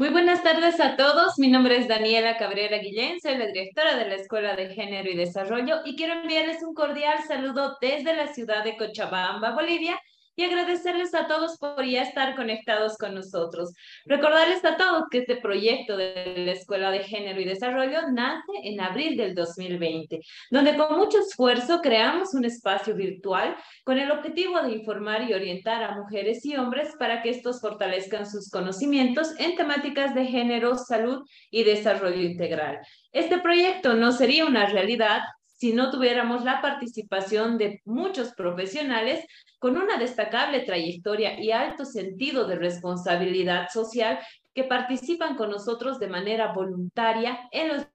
Muy buenas tardes a todos. Mi nombre es Daniela Cabrera Guillén, soy la directora de la Escuela de Género y Desarrollo y quiero enviarles un cordial saludo desde la ciudad de Cochabamba, Bolivia, y agradecerles a todos por ya estar conectados con nosotros. Recordarles a todos que este proyecto de la Escuela de Género y Desarrollo nace en abril del 2020, donde con mucho esfuerzo creamos un espacio virtual con el objetivo de informar y orientar a mujeres y hombres para que estos fortalezcan sus conocimientos en temáticas de género, salud y desarrollo integral. Este proyecto no sería una realidad si no tuviéramos la participación de muchos profesionales con una destacable trayectoria y alto sentido de responsabilidad social que participan con nosotros de manera voluntaria en los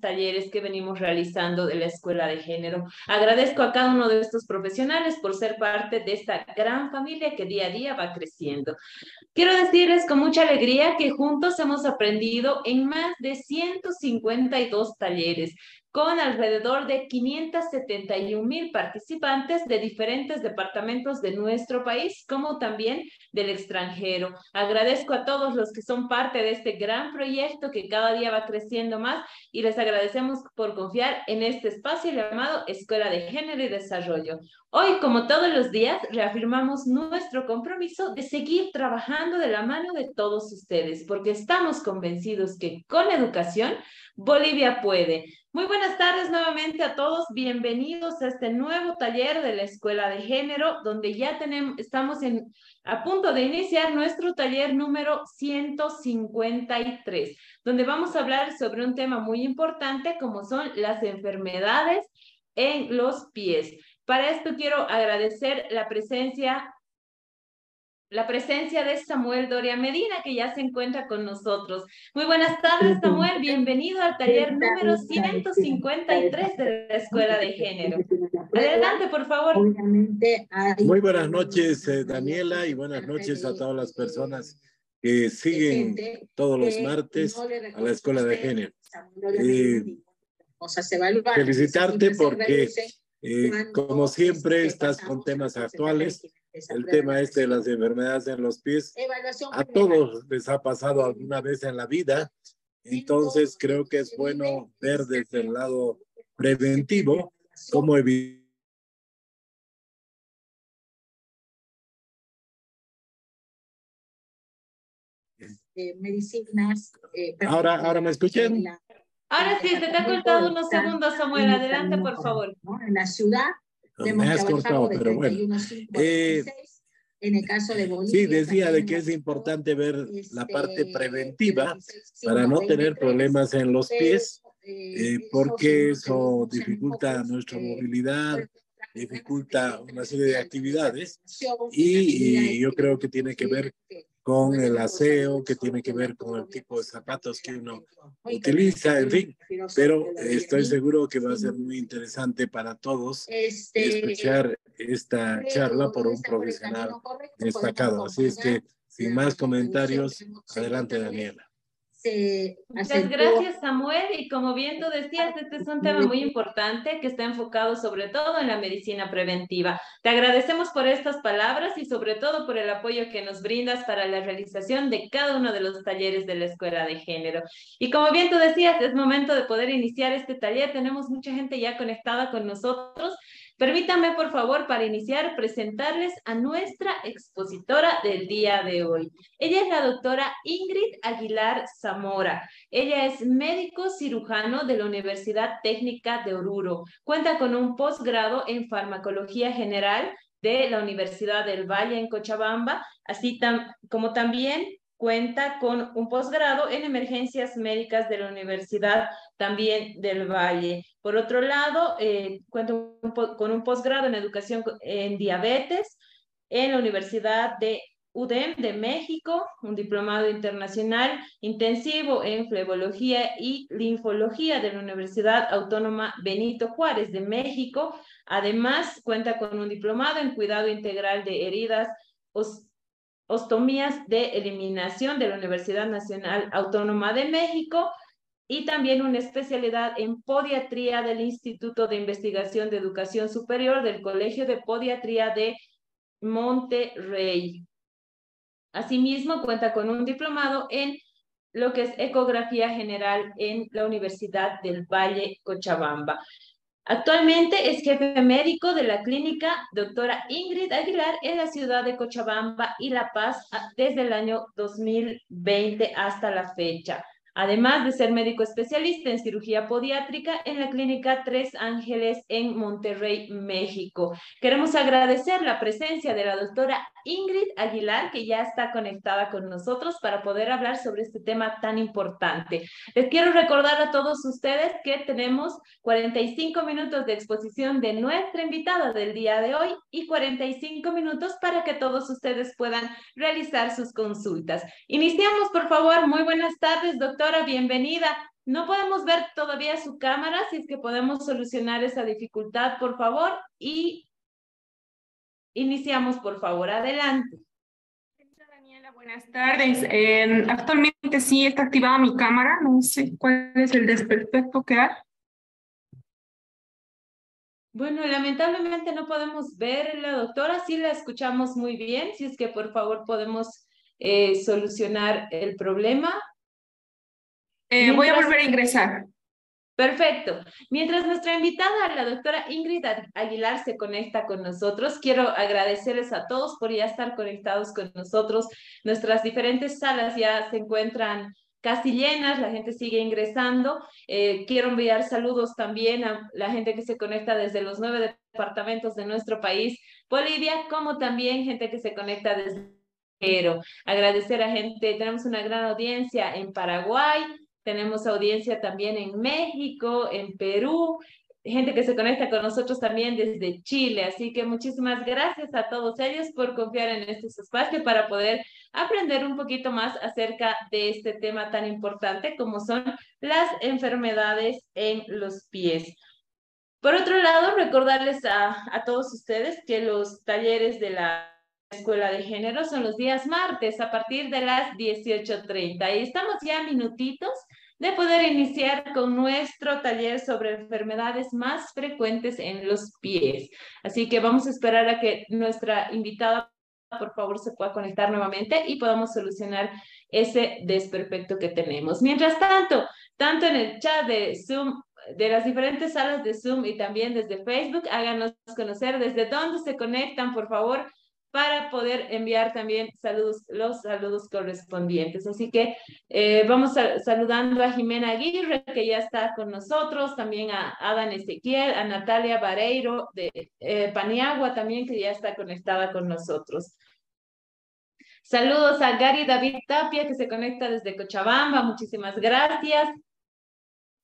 talleres que venimos realizando de la Escuela de Género. Agradezco a cada uno de estos profesionales por ser parte de esta gran familia que día a día va creciendo. Quiero decirles con mucha alegría que juntos hemos aprendido en más de 152 talleres, con alrededor de 571 mil participantes de diferentes departamentos de nuestro país, como también del extranjero. Agradezco a todos los que son parte de este gran proyecto que cada día va creciendo más y les agradecemos por confiar en este espacio llamado Escuela de Género y Desarrollo. Hoy, como todos los días, reafirmamos nuestro compromiso de seguir trabajando de la mano de todos ustedes, porque estamos convencidos que con educación Bolivia puede. Muy buenas tardes nuevamente a todos. Bienvenidos a este nuevo taller de la Escuela de Género, donde ya tenemos, estamos en, a punto de iniciar nuestro taller número 153, donde vamos a hablar sobre un tema muy importante como son las enfermedades en los pies. Para esto quiero agradecer la presencia la presencia de Samuel Doria Medina, que ya se encuentra con nosotros. Muy buenas tardes, Samuel. Bienvenido al taller número 153 de la Escuela de Género. Adelante, por favor. Muy buenas noches, eh, Daniela, y buenas noches a todas las personas que siguen todos los martes a la Escuela de Género. Eh, felicitarte porque, eh, como siempre, estás con temas actuales el tema este de las enfermedades en los pies, a todos les ha pasado alguna vez en la vida, entonces creo que es bueno ver desde el lado preventivo cómo evitar eh, medicinas. Eh, ahora, ahora me escuchan. Ahora sí, se te ha cortado unos segundos, Samuel. Adelante, por favor. En la ciudad me has cortado, pero bueno. Eh, en el caso de Bolivia. Sí, decía de que es importante ver la parte este, preventiva para no tener problemas en los pies, eh, porque eso dificulta nuestra movilidad, dificulta una serie de actividades y, yo creo que tiene que ver con el aseo, que tiene que ver con el tipo de zapatos que uno utiliza, en fin. Pero estoy seguro que va a ser muy interesante para todos este, escuchar esta charla por un profesional destacado. Así es que, sin más comentarios, adelante, Daniela. Muchas gracias, Samuel. Y como bien tú decías, este es un tema muy importante que está enfocado sobre todo en la medicina preventiva. Te agradecemos por estas palabras y sobre todo por el apoyo que nos brindas para la realización de cada uno de los talleres de la Escuela de Género. Y como bien tú decías, es momento de poder iniciar este taller. Tenemos mucha gente ya conectada con nosotros Permítanme, por favor, para iniciar, presentarles a nuestra expositora del día de hoy. Ella es la doctora Ingrid Aguilar Zamora. Ella es médico cirujano de la Universidad Técnica de Oruro. Cuenta con un posgrado en farmacología general de la Universidad del Valle en Cochabamba, así como también cuenta con un posgrado en emergencias médicas de la Universidad también del Valle. Por otro lado, eh, cuenta con un posgrado en educación en diabetes en la Universidad de UDEM de México, un diplomado internacional intensivo en flebología y linfología de la Universidad Autónoma Benito Juárez de México. Además, cuenta con un diplomado en cuidado integral de heridas ostomías de eliminación de la Universidad Nacional Autónoma de México y también una especialidad en podiatría del Instituto de Investigación de Educación Superior del Colegio de Podiatría de Monterrey. Asimismo, cuenta con un diplomado en lo que es ecografía general en la Universidad del Valle Cochabamba. Actualmente es jefe médico de la clínica doctora Ingrid Aguilar en la ciudad de Cochabamba y La Paz desde el año 2020 hasta la fecha además de ser médico especialista en cirugía podiátrica en la Clínica Tres Ángeles en Monterrey, México. Queremos agradecer la presencia de la doctora Ingrid Aguilar, que ya está conectada con nosotros para poder hablar sobre este tema tan importante. Les quiero recordar a todos ustedes que tenemos 45 minutos de exposición de nuestra invitada del día de hoy y 45 minutos para que todos ustedes puedan realizar sus consultas. Iniciamos, por favor. Muy buenas tardes, doctora doctora, bienvenida. No podemos ver todavía su cámara, si es que podemos solucionar esa dificultad, por favor, y iniciamos, por favor. Adelante. Daniela, buenas tardes. Eh, actualmente sí está activada mi cámara, no sé cuál es el desperfecto que hay. Bueno, lamentablemente no podemos ver la doctora, sí la escuchamos muy bien, si es que por favor podemos eh, solucionar el problema. Eh, voy a volver a ingresar. Perfecto. Mientras nuestra invitada, la doctora Ingrid Aguilar, se conecta con nosotros, quiero agradecerles a todos por ya estar conectados con nosotros. Nuestras diferentes salas ya se encuentran casi llenas, la gente sigue ingresando. Eh, quiero enviar saludos también a la gente que se conecta desde los nueve departamentos de nuestro país, Bolivia, como también gente que se conecta desde pero agradecer a gente, tenemos una gran audiencia en Paraguay, tenemos audiencia también en México, en Perú, gente que se conecta con nosotros también desde Chile. Así que muchísimas gracias a todos ellos por confiar en este espacio para poder aprender un poquito más acerca de este tema tan importante como son las enfermedades en los pies. Por otro lado, recordarles a, a todos ustedes que los talleres de la Escuela de Género son los días martes a partir de las 18.30 y estamos ya minutitos de poder iniciar con nuestro taller sobre enfermedades más frecuentes en los pies. Así que vamos a esperar a que nuestra invitada por favor se pueda conectar nuevamente y podamos solucionar ese desperfecto que tenemos. Mientras tanto, tanto en el chat de Zoom de las diferentes salas de Zoom y también desde Facebook, háganos conocer desde dónde se conectan, por favor, para poder enviar también los saludos correspondientes. Así que eh, vamos saludando a Jimena Aguirre, que ya está con nosotros, también a Adán Ezequiel, a Natalia Vareiro de eh, Paniagua también, que ya está conectada con nosotros. Saludos a Gary David Tapia, que se conecta desde Cochabamba, muchísimas gracias.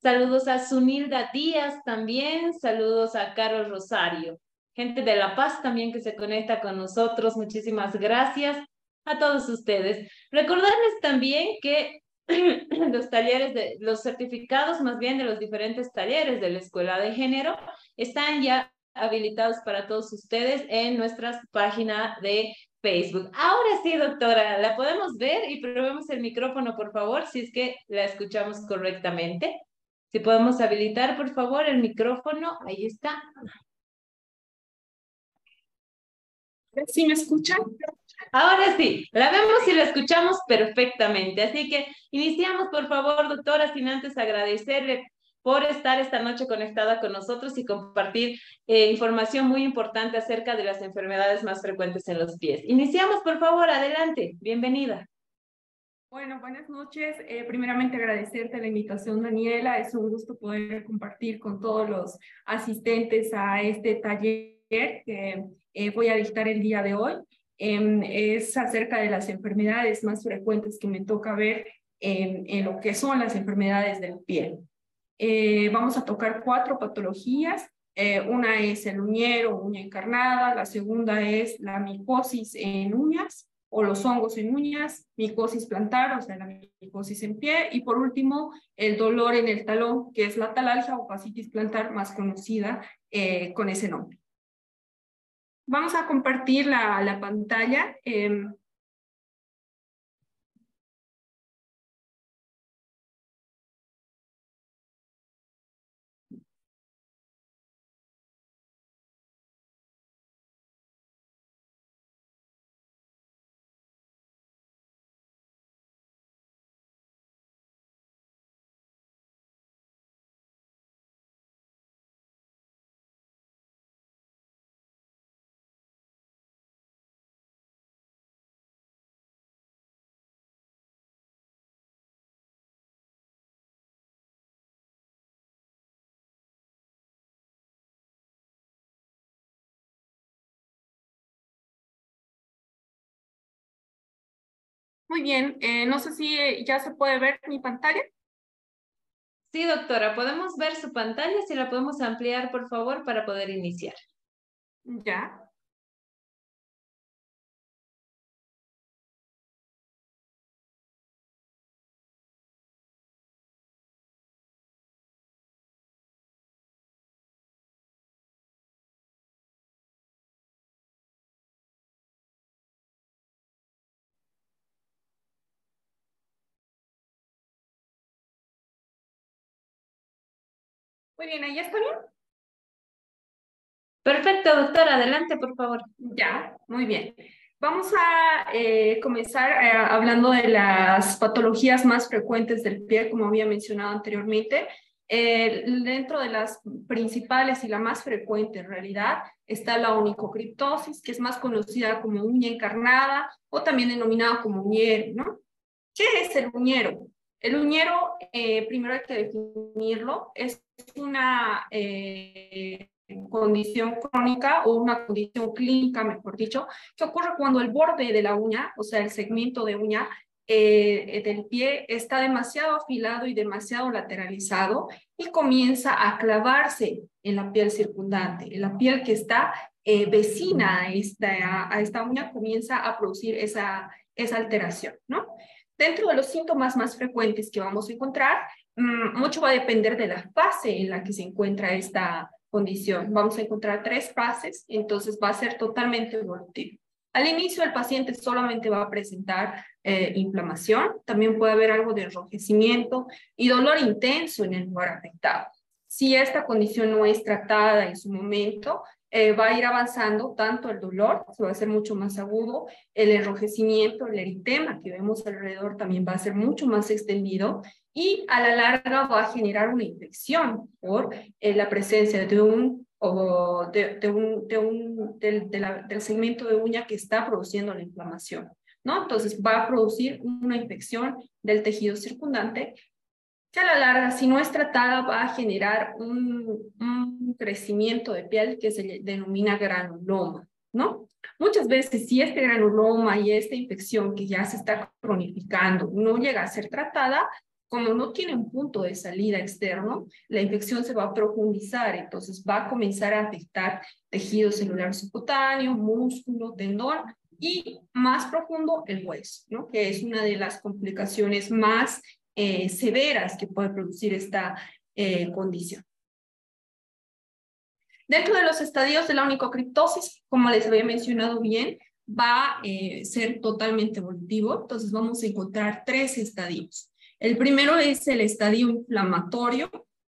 Saludos a Sunilda Díaz también, saludos a Carlos Rosario gente de La Paz también que se conecta con nosotros. Muchísimas gracias a todos ustedes. Recordarles también que los talleres de los certificados más bien de los diferentes talleres de la Escuela de Género están ya habilitados para todos ustedes en nuestra página de Facebook. Ahora sí, doctora, la podemos ver y probemos el micrófono, por favor, si es que la escuchamos correctamente. Si podemos habilitar, por favor, el micrófono. Ahí está. ¿Sí me escuchan? Ahora sí, la vemos y la escuchamos perfectamente. Así que iniciamos, por favor, doctora, sin antes agradecerle por estar esta noche conectada con nosotros y compartir eh, información muy importante acerca de las enfermedades más frecuentes en los pies. Iniciamos, por favor, adelante. Bienvenida. Bueno, buenas noches. Eh, primeramente agradecerte la invitación, Daniela. Es un gusto poder compartir con todos los asistentes a este taller que eh, voy a dictar el día de hoy. Em, es acerca de las enfermedades más frecuentes que me toca ver en, lo que son las enfermedades del pie. Eh, vamos a tocar cuatro patologías. Eh, una es el uñero, uña encarnada. La segunda es la micosis en uñas o los hongos en uñas, micosis plantar, o sea, la micosis en pie, y por último, el dolor en el talón, que es la talalgia o fascitis plantar más conocida con ese nombre. Vamos a compartir la, la pantalla. Eh, Muy bien, eh, no sé si eh, ya se puede ver mi pantalla. Sí, doctora, podemos ver su pantalla, si la podemos ampliar, por favor, para poder iniciar. Ya. Muy bien, ¿ahí está bien? Perfecto, doctora, adelante, por favor. Ya, muy bien. Vamos a eh, comenzar eh, hablando de las patologías más frecuentes del pie, como había mencionado anteriormente. Eh, dentro de las principales y la más frecuente en realidad está la onicocriptosis, que es más conocida como uña encarnada o también denominada como uñero, ¿no? ¿Qué es el uñero? El uñero, primero hay que definirlo, es una eh, condición crónica o una condición clínica, mejor dicho, que ocurre cuando el borde de la uña, o sea, el segmento de uña eh, del pie está demasiado afilado y demasiado lateralizado y comienza a clavarse en la piel circundante, en la piel que está eh, vecina a esta, a esta uña comienza a producir esa, esa alteración, ¿no? Dentro de los síntomas más frecuentes que vamos a encontrar Mm, mucho va a depender de la fase en la que se encuentra esta condición. Vamos a encontrar tres fases, entonces va a ser totalmente evolutivo. Al inicio el paciente solamente va a presentar eh, inflamación, también puede haber algo de enrojecimiento y dolor intenso en el lugar afectado. Si esta condición no es tratada en su momento, eh, va a ir avanzando tanto el dolor, se va a hacer mucho más agudo, el enrojecimiento, el eritema que vemos alrededor también va a ser mucho más extendido y a la larga va a generar una infección por eh, la presencia de un o de, un, de un del, del segmento de uña que está produciendo la inflamación, ¿no? Entonces va a producir una infección del tejido circundante que a la larga, si no es tratada, va a generar un, un crecimiento de piel que se denomina granuloma, ¿no? Muchas veces, si este granuloma y esta infección que ya se está cronificando no llega a ser tratada, como no tiene un punto de salida externo, la infección se va a profundizar, entonces va a comenzar a afectar tejido celular subcutáneo, músculo, tendón y más profundo el hueso, ¿no? que es una de las complicaciones más eh, severas que puede producir esta eh, condición. Dentro de los estadios de la onicocriptosis, como les había mencionado bien, va a eh, ser totalmente evolutivo, entonces vamos a encontrar tres estadios. El primero es el estadio inflamatorio.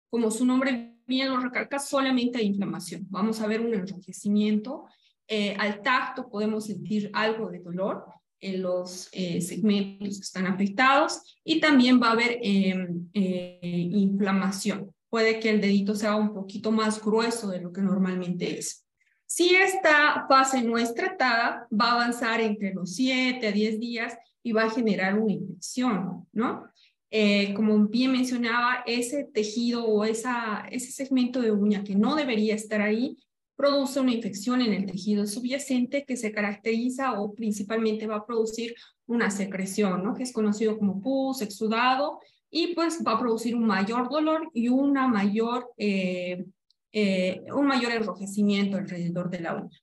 Como su nombre bien lo recalca, solamente hay inflamación. Vamos a ver un enrojecimiento. Al tacto podemos sentir algo de dolor los eh, segmentos que están afectados y también va a haber em, eh, inflamación. Puede que el dedito sea un poquito más grueso de lo que normalmente es. Si esta fase no es tratada, va a avanzar entre los 7 a 10 días y va a generar una infección, ¿no? Eh, como bien mencionaba, ese tejido o esa, ese segmento de uña que no debería estar ahí produce una infección en el tejido subyacente que se caracteriza o principalmente va a producir una secreción, ¿no? que es conocido como pus, exudado, y pues va a producir un mayor dolor y una mayor, eh, eh, un mayor enrojecimiento alrededor de la uña.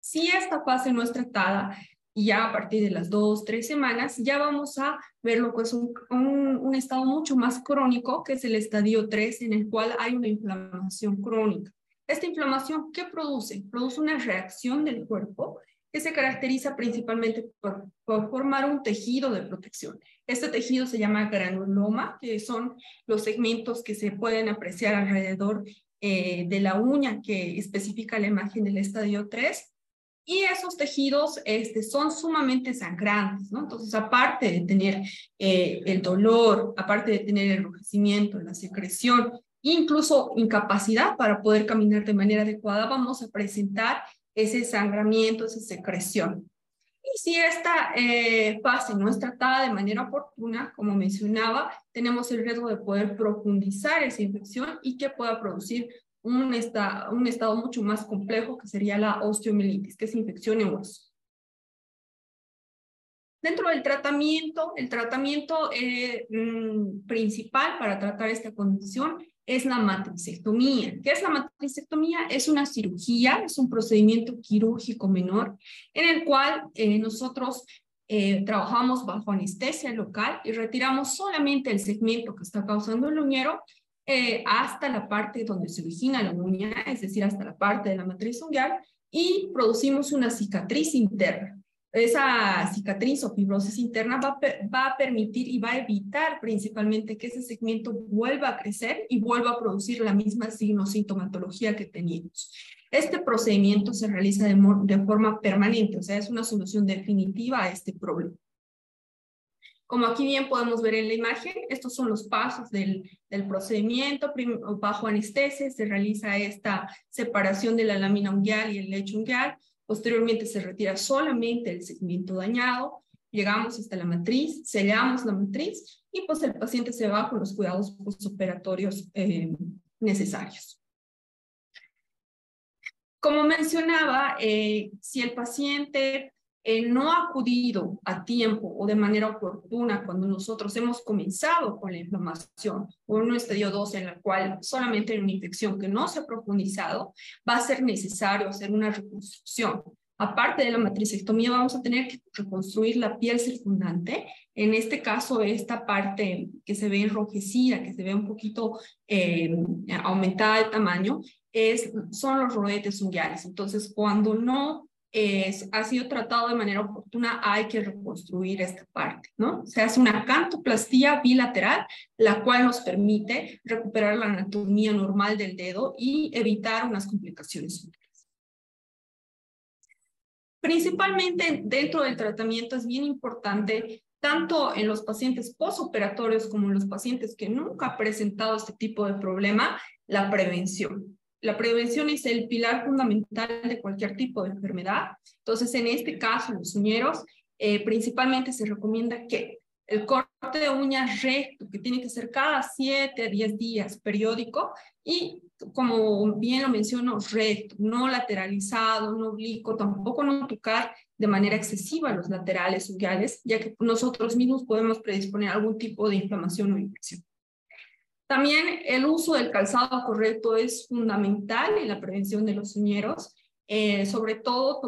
Si esta fase no es tratada, ya a partir de las dos, tres semanas, ya vamos a ver lo que es un, un, estado mucho más crónico, que es el estadio 3, en el cual hay una inflamación crónica. Esta inflamación, ¿qué produce? Produce una reacción del cuerpo que se caracteriza principalmente por, formar un tejido de protección. Este tejido se llama granuloma, que son los segmentos que se pueden apreciar alrededor eh, de la uña que especifica la imagen del estadio 3 y esos tejidos este, son sumamente sangrantes, ¿no? Entonces, aparte de tener eh, el dolor, aparte de tener el enrojecimiento, la secreción, incluso incapacidad para poder caminar de manera adecuada, vamos a presentar ese sangramiento, esa secreción. Y si esta eh, fase no es tratada de manera oportuna, como mencionaba, tenemos el riesgo de poder profundizar esa infección y que pueda producir un, un estado mucho más complejo que sería la osteomielitis, que es infección en hueso. Dentro del tratamiento, el tratamiento eh, mm, principal para tratar esta condición es la matricectomía. ¿Qué es la matricectomía? Es una cirugía, es un procedimiento quirúrgico menor en el cual eh, nosotros eh, trabajamos bajo anestesia local y retiramos solamente el segmento que está causando el uñero hasta la parte donde se origina la uña, es decir, hasta la parte de la matriz unguial, y producimos una cicatriz interna esa cicatriz o fibrosis interna va, va, a permitir y va a evitar principalmente que ese segmento vuelva a crecer y vuelva a producir la misma signo-sintomatología que teníamos. Este procedimiento se realiza de, forma permanente, o sea, es una solución definitiva a este problema. Como aquí bien podemos ver en la imagen, estos son los pasos del, del procedimiento. Bajo anestesia se realiza esta separación de la lámina unguial y el lecho unguial Posteriormente se retira solamente el segmento dañado, llegamos hasta la matriz, sellamos la matriz y pues el paciente se va con los cuidados postoperatorios eh, necesarios. Como mencionaba, eh, si el paciente eh, no acudido a tiempo o de manera oportuna cuando nosotros hemos comenzado con la inflamación o en un estadio 2 en el cual solamente hay una infección que no se ha profundizado, va a ser necesario hacer una reconstrucción. Aparte de la matricectomía, vamos a tener que reconstruir la piel circundante. En este caso, esta parte que se ve enrojecida, que se ve un poquito eh, aumentada de tamaño, es, son los rodetes unguiales. Entonces, cuando no es, ha sido tratado de manera oportuna, hay que reconstruir esta parte, ¿no? Se hace una cantoplastía bilateral, la cual nos permite recuperar la anatomía normal del dedo y evitar unas complicaciones Principalmente dentro del tratamiento es bien importante, tanto en los pacientes postoperatorios como en los pacientes que nunca han presentado este tipo de problema, la prevención. La prevención es el pilar fundamental de cualquier tipo de enfermedad. Entonces, en este caso, los uñeros, eh, principalmente se recomienda que el corte de uñas recto, que tiene que ser cada 7 a 10 días, periódico, y como bien lo menciono, recto, no lateralizado, no oblicuo, tampoco no tocar de manera excesiva los laterales unguiales, ya que nosotros mismos podemos predisponer algún tipo de inflamación o infección. También el uso del calzado correcto es fundamental en la prevención de los uñeros, eh, sobre todo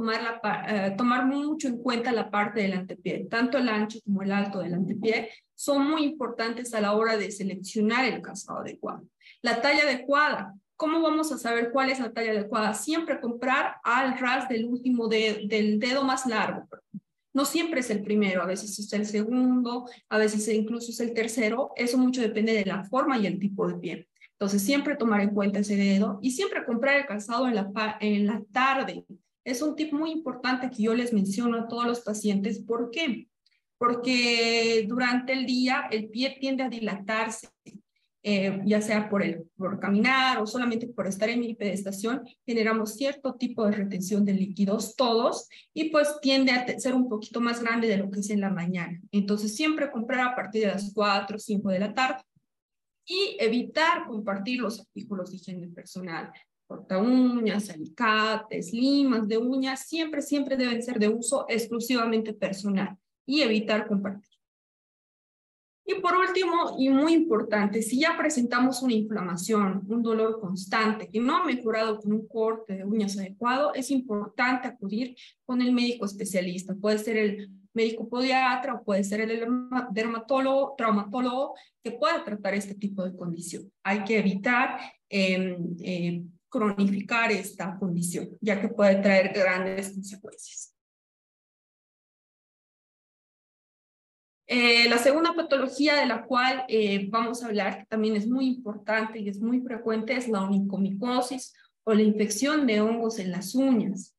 eh, tomar mucho en cuenta la parte del antepié, tanto el ancho como el alto del antepié son muy importantes a la hora de seleccionar el calzado adecuado. La talla adecuada, ¿cómo vamos a saber cuál es la talla adecuada? Siempre comprar al ras del último del dedo más largo, no siempre es el primero, a veces es el segundo, a veces incluso es el tercero. Eso mucho depende de la forma y el tipo de pie. Entonces, siempre tomar en cuenta ese dedo y siempre comprar el calzado en la, en la tarde. Es un tip muy importante que yo les menciono a todos los pacientes. ¿Por qué? Porque durante el día el pie tiende a dilatarse eh, ya sea por, el, por caminar o solamente por estar en mi pedestación, generamos cierto tipo de retención de líquidos todos y pues tiende a ser un poquito más grande de lo que es en la mañana. Entonces siempre comprar a partir de las 4 o 5 de la tarde y evitar compartir los artículos de higiene personal. Corta uñas, alicates, limas de uñas, siempre, siempre deben ser de uso exclusivamente personal y evitar compartir. Y por último, y muy importante, si ya presentamos una inflamación, un dolor constante que no ha mejorado con un corte de uñas adecuado, es importante acudir con el médico especialista. Puede ser el médico podiatra o puede ser el dermatólogo, traumatólogo que pueda tratar este tipo de condición. Hay que evitar eh, eh, cronificar esta condición, ya que puede traer grandes consecuencias. Eh, la segunda patología de la cual eh, vamos a hablar, que también es muy importante y es muy frecuente, es la onicomicosis o la infección de hongos en las uñas.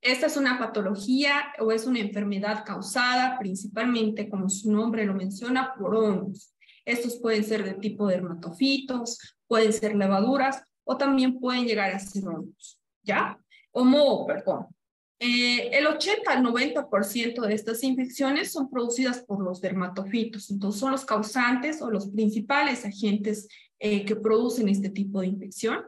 Esta es una patología o es una enfermedad causada principalmente, como su nombre lo menciona, por hongos. Estos pueden ser de tipo dermatofitos, pueden ser levaduras o también pueden llegar a ser hongos, ¿ya? O moho, perdón. Eh, el 80 al 90% de estas infecciones son producidas por los dermatofitos, entonces son los causantes o los principales agentes eh, que producen este tipo de infección.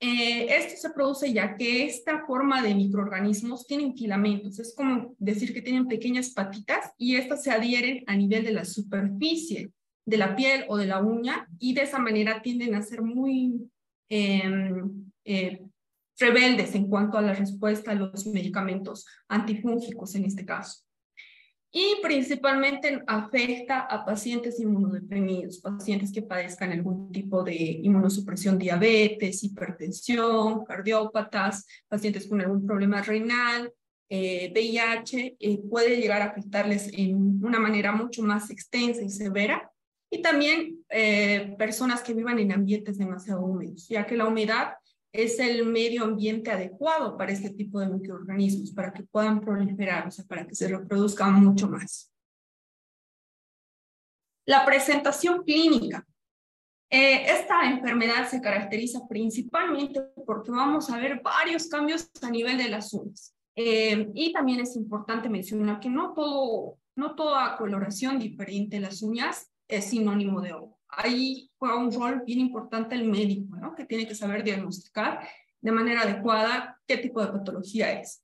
Eh, esto se produce ya que esta forma de microorganismos tienen filamentos, es como decir que tienen pequeñas patitas y estas se adhieren a nivel de la superficie de la piel o de la uña y de esa manera tienden a ser muy em, eh, rebeldes en cuanto a la respuesta a los medicamentos antifúngicos en este caso y principalmente afecta a pacientes inmunodeprimidos, pacientes que padezcan algún tipo de inmunosupresión, diabetes, hipertensión, cardiópatas, pacientes con algún problema renal, VIH, eh, puede llegar a afectarles en una manera mucho más extensa y severa. Y también eh, personas que vivan en ambientes demasiado húmedos, ya que la humedad es el medio ambiente adecuado para este tipo de microorganismos, para que puedan proliferar, o sea, para que se reproduzcan mucho más. La presentación clínica. Eh, esta enfermedad se caracteriza principalmente porque vamos a ver varios cambios a nivel de las uñas. Eh, y también es importante mencionar que no, todo, no toda coloración diferente de las uñas es sinónimo de hongo ahí juega un rol bien importante el médico, ¿no? que tiene que saber diagnosticar de manera adecuada qué tipo de patología es.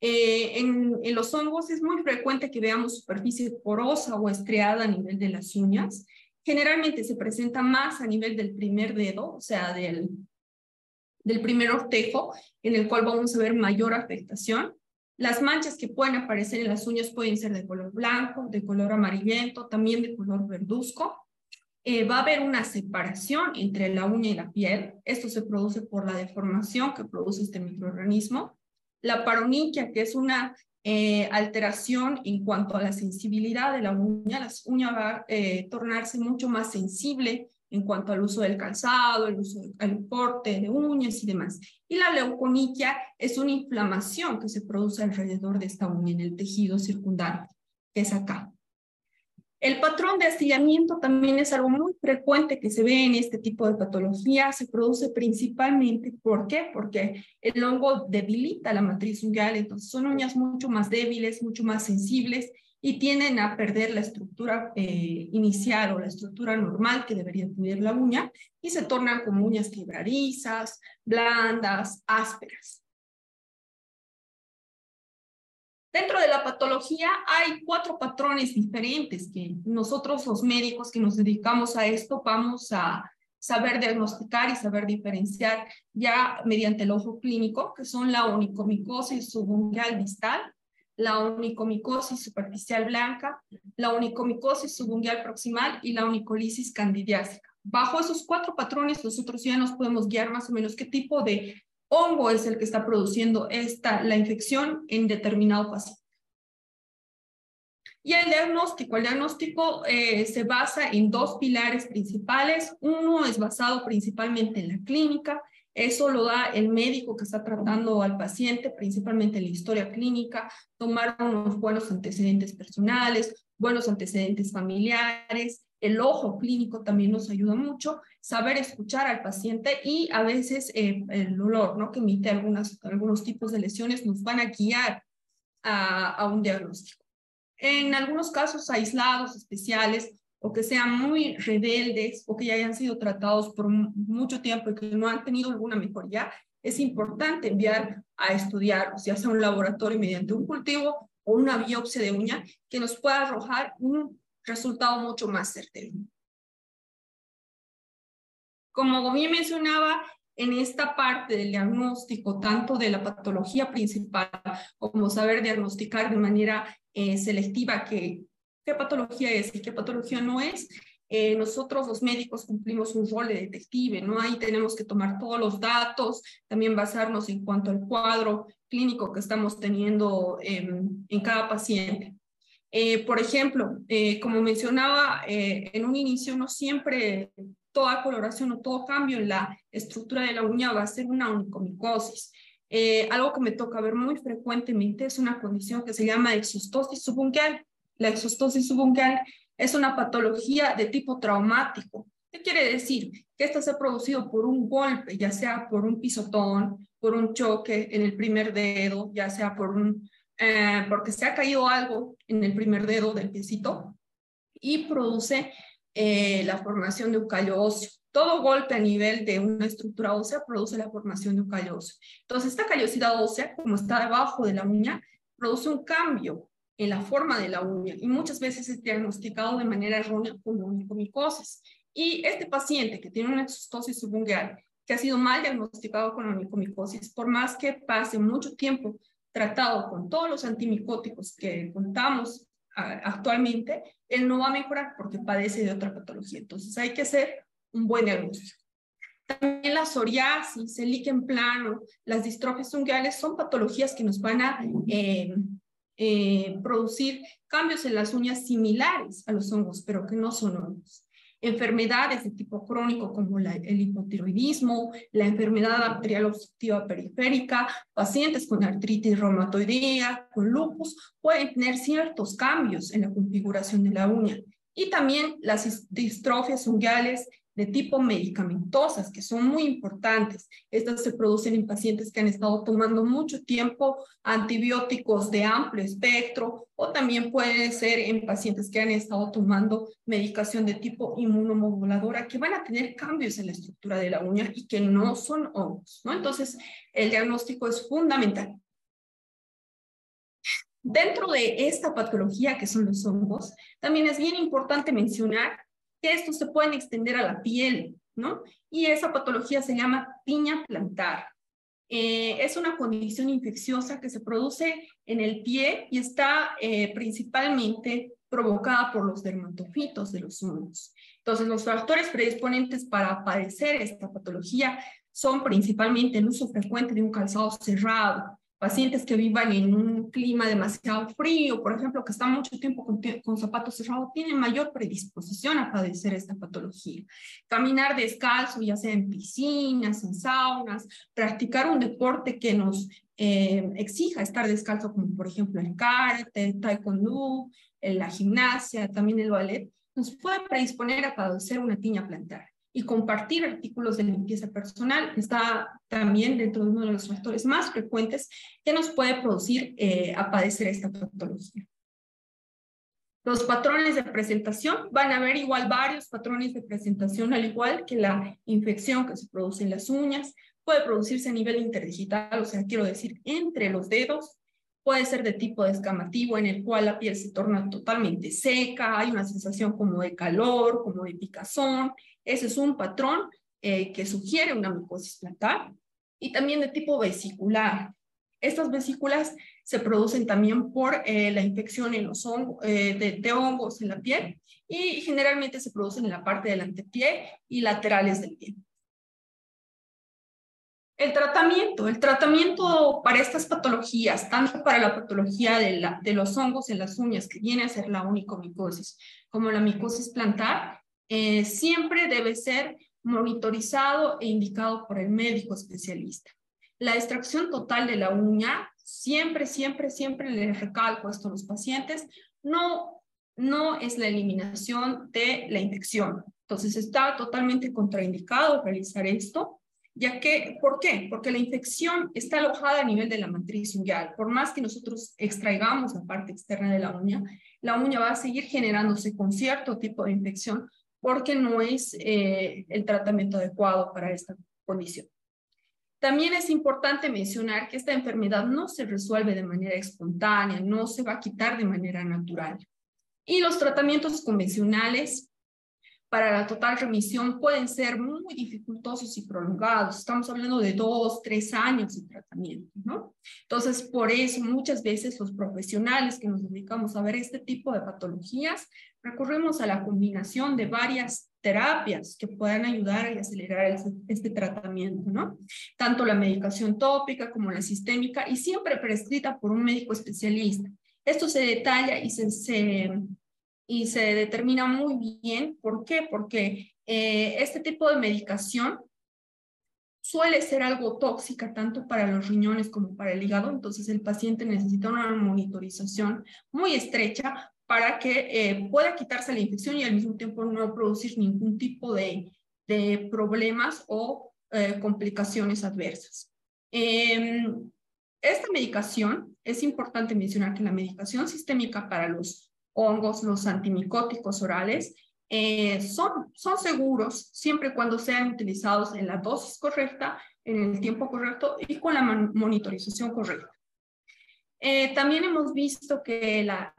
Eh, en, los hongos es muy frecuente que veamos superficie porosa o estriada a nivel de las uñas. Generalmente se presenta más a nivel del primer dedo, o sea, del, del primer ortejo, en el cual vamos a ver mayor afectación. Las manchas que pueden aparecer en las uñas pueden ser de color blanco, de color amarillento, también de color verduzco. Eh, va a haber una separación entre la uña y la piel. Esto se produce por la deformación que produce este microorganismo. La paroniquia, que es una eh, alteración en cuanto a la sensibilidad de la uña. La uña va a eh, tornarse mucho más sensible en cuanto al uso del calzado, el uso del corte de uñas y demás. Y la leuconiquia es una inflamación que se produce alrededor de esta uña en el tejido circundante, que es acá. El patrón de astillamiento también es algo muy frecuente que se ve en este tipo de patología. Se produce principalmente, ¿por qué? Porque el hongo debilita la matriz unguial, entonces son uñas mucho más débiles, mucho más sensibles y tienden a perder la estructura eh, inicial o la estructura normal que debería tener la uña y se tornan como uñas quebradizas, blandas, ásperas. Dentro de la patología hay cuatro patrones diferentes que nosotros los médicos que nos dedicamos a esto vamos a saber diagnosticar y saber diferenciar ya mediante el ojo clínico, que son la onicomicosis subungual distal, la onicomicosis superficial blanca, la onicomicosis subungual proximal y la onicolisis candidiásica. Bajo esos cuatro patrones nosotros ya nos podemos guiar más o menos qué tipo de hongo es el que está produciendo esta, la infección en determinado paciente. Y el diagnóstico, el diagnóstico eh, se basa en dos pilares principales. Uno es basado principalmente en la clínica, eso lo da el médico que está tratando al paciente, principalmente en la historia clínica, tomar unos buenos antecedentes personales, buenos antecedentes familiares, el ojo clínico también nos ayuda mucho, saber escuchar al paciente y a veces eh, el olor, ¿no? que emite algunas, algunos tipos de lesiones, nos van a guiar a, un diagnóstico. En algunos casos aislados, especiales, o que sean muy rebeldes o que ya hayan sido tratados por mucho tiempo y que no han tenido alguna mejoría, es importante enviar a estudiar, o sea, sea un laboratorio mediante un cultivo o una biopsia de uña que nos pueda arrojar un resultado mucho más certero. Como bien mencionaba, en esta parte del diagnóstico, tanto de la patología principal como saber diagnosticar de manera eh, selectiva qué, qué patología es y qué patología no es, eh, nosotros los médicos cumplimos un rol de detective, ¿no? Ahí tenemos que tomar todos los datos, también basarnos en cuanto al cuadro clínico que estamos teniendo en cada paciente. Eh, por ejemplo, eh, como mencionaba eh, en un inicio, no siempre toda coloración o todo cambio en la estructura de la uña va a ser una onicomicosis. algo que me toca ver muy frecuentemente es una condición que se llama exostosis subungual. La exostosis subungual es una patología de tipo traumático. ¿Qué quiere decir? Que esta se ha producido por un golpe, ya sea por un pisotón, por un choque en el primer dedo, ya sea por un eh, porque se ha caído algo en el primer dedo del piecito y produce eh, la formación de un callo óseo. todo golpe a nivel de una estructura ósea produce la formación de un calloso. Entonces, esta callosidad ósea, como está debajo de la uña, produce un cambio en la forma de la uña y muchas veces es diagnosticado de manera errónea como onicomicosis. Y este paciente que tiene una exostosis subungual, que ha sido mal diagnosticado con onicomicosis, por más que pase mucho tiempo tratado con todos los antimicóticos que contamos actualmente, él no va a mejorar porque padece de otra patología. Entonces hay que hacer un buen diagnóstico. También la psoriasis, el líquen plano, las distrofias unguiales son patologías que nos van a eh, eh, producir cambios en las uñas similares a los hongos, pero que no son hongos. Enfermedades de tipo crónico como el hipotiroidismo, la enfermedad arterial obstructiva periférica, pacientes con artritis reumatoidea, con lupus, pueden tener ciertos cambios en la configuración de la uña. Y también las distrofias unguiales de tipo medicamentosas, que son muy importantes. Estas se producen en pacientes que han estado tomando mucho tiempo antibióticos de amplio espectro o también puede ser en pacientes que han estado tomando medicación de tipo inmunomoduladora que van a tener cambios en la estructura de la uña y que no son hongos, ¿no? Entonces, el diagnóstico es fundamental. Dentro de esta patología que son los hongos, también es bien importante mencionar que estos se pueden extender a la piel, ¿no? Y esa patología se llama piña plantar. Eh, es una condición infecciosa que se produce en el pie y está eh, principalmente provocada por los dermatofitos de los hongos. Entonces, los factores predisponentes para padecer esta patología son principalmente el uso frecuente de un calzado cerrado, pacientes que vivan en un clima demasiado frío, por ejemplo, que están mucho tiempo con, zapatos cerrados, tienen mayor predisposición a padecer esta patología. Caminar descalzo, ya sea en piscinas, en saunas, practicar un deporte que nos eh, exija estar descalzo, como por ejemplo el karate, el taekwondo, la gimnasia, también el ballet, nos puede predisponer a padecer una tiña plantar y compartir artículos de limpieza personal está también dentro de uno de los factores más frecuentes que nos puede producir eh, a padecer esta patología. Los patrones de presentación, van a haber igual varios patrones de presentación, al igual que la infección que se produce en las uñas, puede producirse a nivel interdigital, o sea, quiero decir, entre los dedos, puede ser de tipo descamativo, en el cual la piel se torna totalmente seca, hay una sensación como de calor, como de picazón, ese es un patrón eh, que sugiere una micosis plantar y también de tipo vesicular. Estas vesículas se producen también por eh, la infección en los hongos, eh, de, hongos en la piel y generalmente se producen en la parte del antepié y laterales del pie. El tratamiento, el tratamiento para estas patologías, tanto para la patología de, los hongos en las uñas, que viene a ser la onicomicosis, como la micosis plantar, eh, siempre debe ser monitorizado e indicado por el médico especialista. La extracción total de la uña, siempre, siempre, siempre les recalco esto a los pacientes, no, no es la eliminación de la infección. Entonces está totalmente contraindicado realizar esto, ya que, ¿por qué? Porque la infección está alojada a nivel de la matriz unguial. Por más que nosotros extraigamos la parte externa de la uña, la uña va a seguir generándose con cierto tipo de infección porque no es eh, el tratamiento adecuado para esta condición. También es importante mencionar que esta enfermedad no se resuelve de manera espontánea, no se va a quitar de manera natural. Y los tratamientos convencionales para la total remisión pueden ser muy dificultosos y prolongados. Estamos hablando de dos, tres años de tratamiento, ¿no? Entonces, por eso muchas veces los profesionales que nos dedicamos a ver este tipo de patologías, recurrimos a la combinación de varias terapias que puedan ayudar y acelerar este, tratamiento, ¿no? Tanto la medicación tópica como la sistémica y siempre prescrita por un médico especialista. Esto se detalla y se, se y se determina muy bien. ¿Por qué? Porque eh, este tipo de medicación suele ser algo tóxica tanto para los riñones como para el hígado, entonces el paciente necesita una monitorización muy estrecha para que eh, pueda quitarse la infección y al mismo tiempo no producir ningún tipo de, de problemas o eh, complicaciones adversas. Em, esta medicación, es importante mencionar que la medicación sistémica para los hongos, los antimicóticos orales, eh, son, son seguros siempre cuando sean utilizados en la dosis correcta, en el tiempo correcto y con la monitorización correcta. Eh, también hemos visto que la,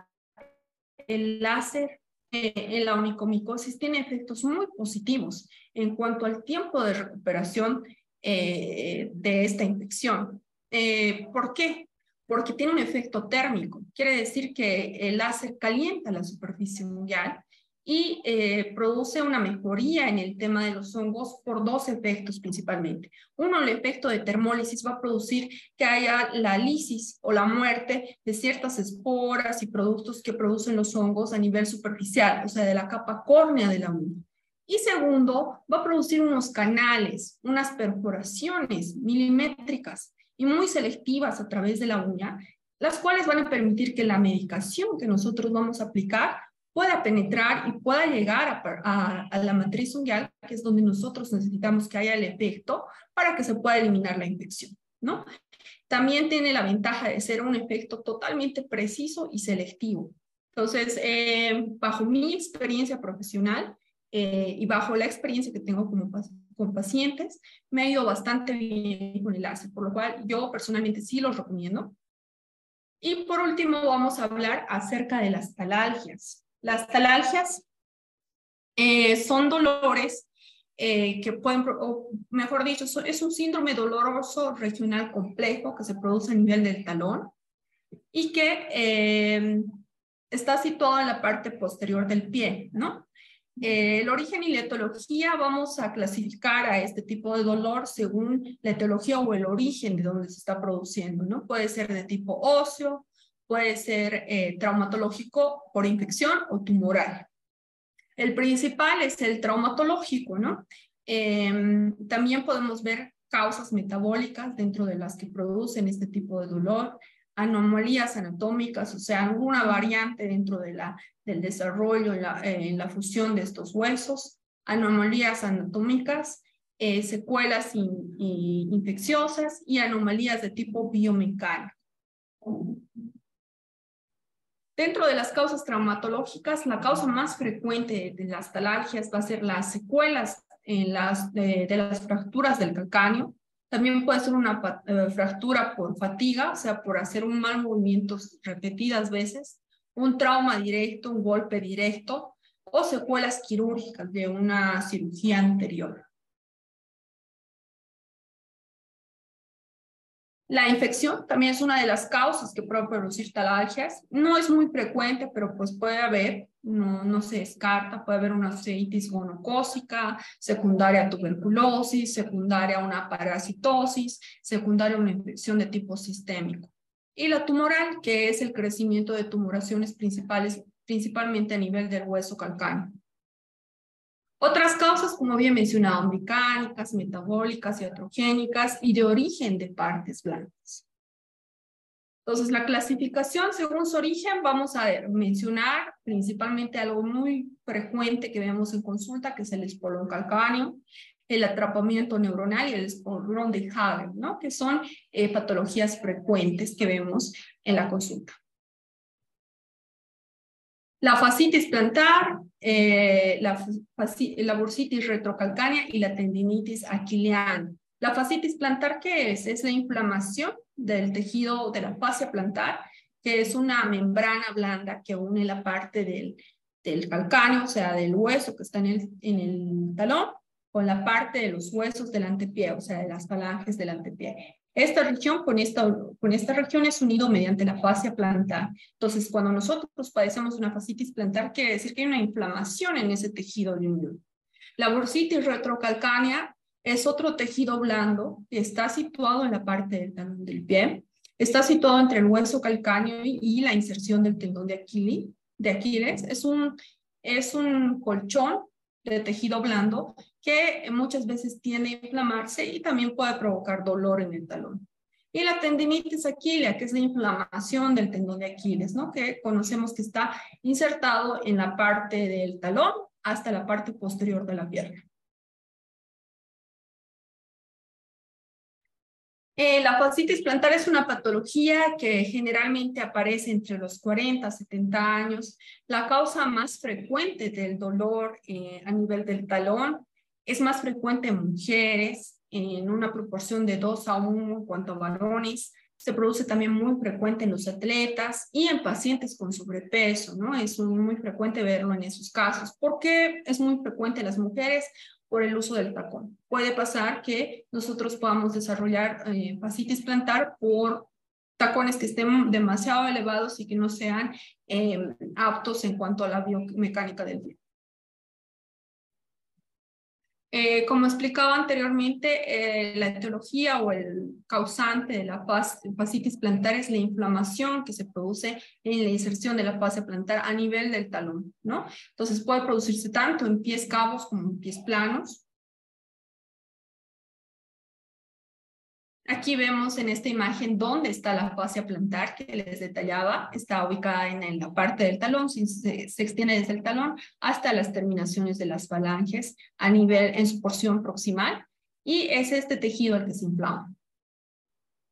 el láser eh, en la onicomicosis tiene efectos muy positivos en cuanto al tiempo de recuperación de esta infección. ¿Por qué? Porque tiene un efecto térmico. Quiere decir que el láser calienta la superficie mundial y eh, produce una mejoría en el tema de los hongos por dos efectos principalmente. Uno, el efecto de termólisis va a producir que haya la lisis o la muerte de ciertas esporas y productos que producen los hongos a nivel superficial, o sea, de la capa córnea de la uña. Y segundo, va a producir unos canales, unas perforaciones milimétricas y muy selectivas a través de la uña, las cuales van a permitir que la medicación que nosotros vamos a aplicar pueda penetrar y pueda llegar a, la matriz unguial, que es donde nosotros necesitamos que haya el efecto para que se pueda eliminar la infección, ¿no? También tiene la ventaja de ser un efecto totalmente preciso y selectivo. Entonces, eh, bajo mi experiencia profesional eh, y bajo la experiencia que tengo como con pacientes, me ha ido bastante bien con el láser, por lo cual yo personalmente sí los recomiendo. Y por último, vamos a hablar acerca de las talalgias. Las talalgias eh, son dolores eh, que pueden, o mejor dicho, es un síndrome doloroso regional complejo que se produce a nivel del talón y que eh, está situado en la parte posterior del pie, ¿no? El origen y la etiología, vamos a clasificar a este tipo de dolor según la etiología o el origen de donde se está produciendo, ¿no? Puede ser de tipo óseo, puede ser eh, traumatológico por infección o tumoral. El principal es el traumatológico, ¿no? Em, también podemos ver causas metabólicas dentro de las que producen este tipo de dolor, anomalías anatómicas, o sea, alguna variante dentro de la, del desarrollo en la, la fusión de estos huesos, anomalías anatómicas, eh, secuelas infecciosas y anomalías de tipo biomecánico. Dentro de las causas traumatológicas, la causa más frecuente de las talalgias va a ser las secuelas en las, de, las fracturas del calcáneo. También puede ser una eh, fractura por fatiga, o sea, por hacer un mal movimiento repetidas veces, un trauma directo, un golpe directo o secuelas quirúrgicas de una cirugía anterior. La infección también es una de las causas que puede producir talalgias. No es muy frecuente, pero pues puede haber, no, no se descarta, puede haber una ceitis gonocócica, secundaria a tuberculosis, secundaria a una parasitosis, secundaria a una infección de tipo sistémico. Y la tumoral, que es el crecimiento de tumoraciones principales, principalmente a nivel del hueso calcáneo. Otras causas, como bien mencionado, mecánicas, metabólicas, iatrogénicas y de origen de partes blancas. Entonces, la clasificación según su origen, vamos a mencionar principalmente algo muy frecuente que vemos en consulta, que es el espolón calcáneo, el atrapamiento neuronal y el espolón de Hagen, ¿no? que son eh, patologías frecuentes que vemos en la consulta. La fascitis plantar, eh, la, la bursitis retrocalcánea y la tendinitis aquileana. La fascitis plantar, ¿qué es? Es la inflamación del tejido de la fascia plantar, que es una membrana blanda que une la parte del, del calcáneo, o sea, del hueso que está en el, en el talón, con la parte de los huesos del antepié, o sea, de las falanges del antepié. Esta región con esta, con esta región es unido mediante la fascia plantar. Entonces, cuando nosotros padecemos una fascitis plantar, quiere decir que hay una inflamación en ese tejido de unión. La bursitis retrocalcánea es otro tejido blando que está situado en la parte del talón del pie. Está situado entre el hueso calcáneo y, la inserción del tendón de Aquiles. De Aquiles. Es, un, es un colchón de tejido blando que muchas veces tiende a inflamarse y también puede provocar dolor en el talón. Y la tendinitis aquilea, que es la inflamación del tendón de Aquiles, ¿no? que conocemos que está insertado en la parte del talón hasta la parte posterior de la pierna. Eh, la fascitis plantar es una patología que generalmente aparece entre los 40 a 70 años. La causa más frecuente del dolor eh, a nivel del talón es más frecuente en mujeres, en una proporción de 2 a 1 en cuanto a varones. Se produce también muy frecuente en los atletas y en pacientes con sobrepeso, ¿no? Es muy frecuente verlo en esos casos. ¿Por qué es muy frecuente en las mujeres? Por el uso del tacón. Puede pasar que nosotros podamos desarrollar eh, fascitis plantar por tacones que estén demasiado elevados y que no sean eh, aptos en cuanto a la biomecánica del pie. Eh, como explicaba anteriormente, eh, la etiología o el causante de la fascitis plantar es la inflamación que se produce en la inserción de la fascia plantar a nivel del talón, ¿no? Entonces puede producirse tanto en pies cabos como en pies planos. Aquí vemos en esta imagen dónde está la fascia plantar que les detallaba. Está ubicada en, la parte del talón, se, extiende desde el talón hasta las terminaciones de las falanges a nivel, en su porción proximal. Y es este tejido el que se inflama.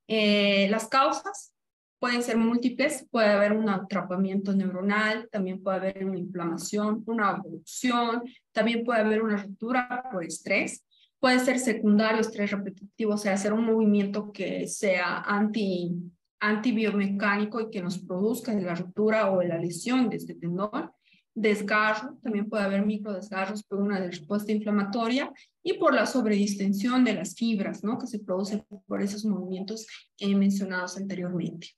Eh, las causas pueden ser múltiples. Puede haber un atrapamiento neuronal, también puede haber una inflamación, una abducción, también puede haber una ruptura por estrés Puede ser secundario, estrés repetitivo, o sea, hacer un movimiento que sea anti, antibiomecánico y que nos produzca la ruptura o la lesión de este tendón. Desgarro, también puede haber microdesgarros por una respuesta inflamatoria y por la sobredistensión de las fibras, ¿no? Que se produce por esos movimientos mencionados anteriormente.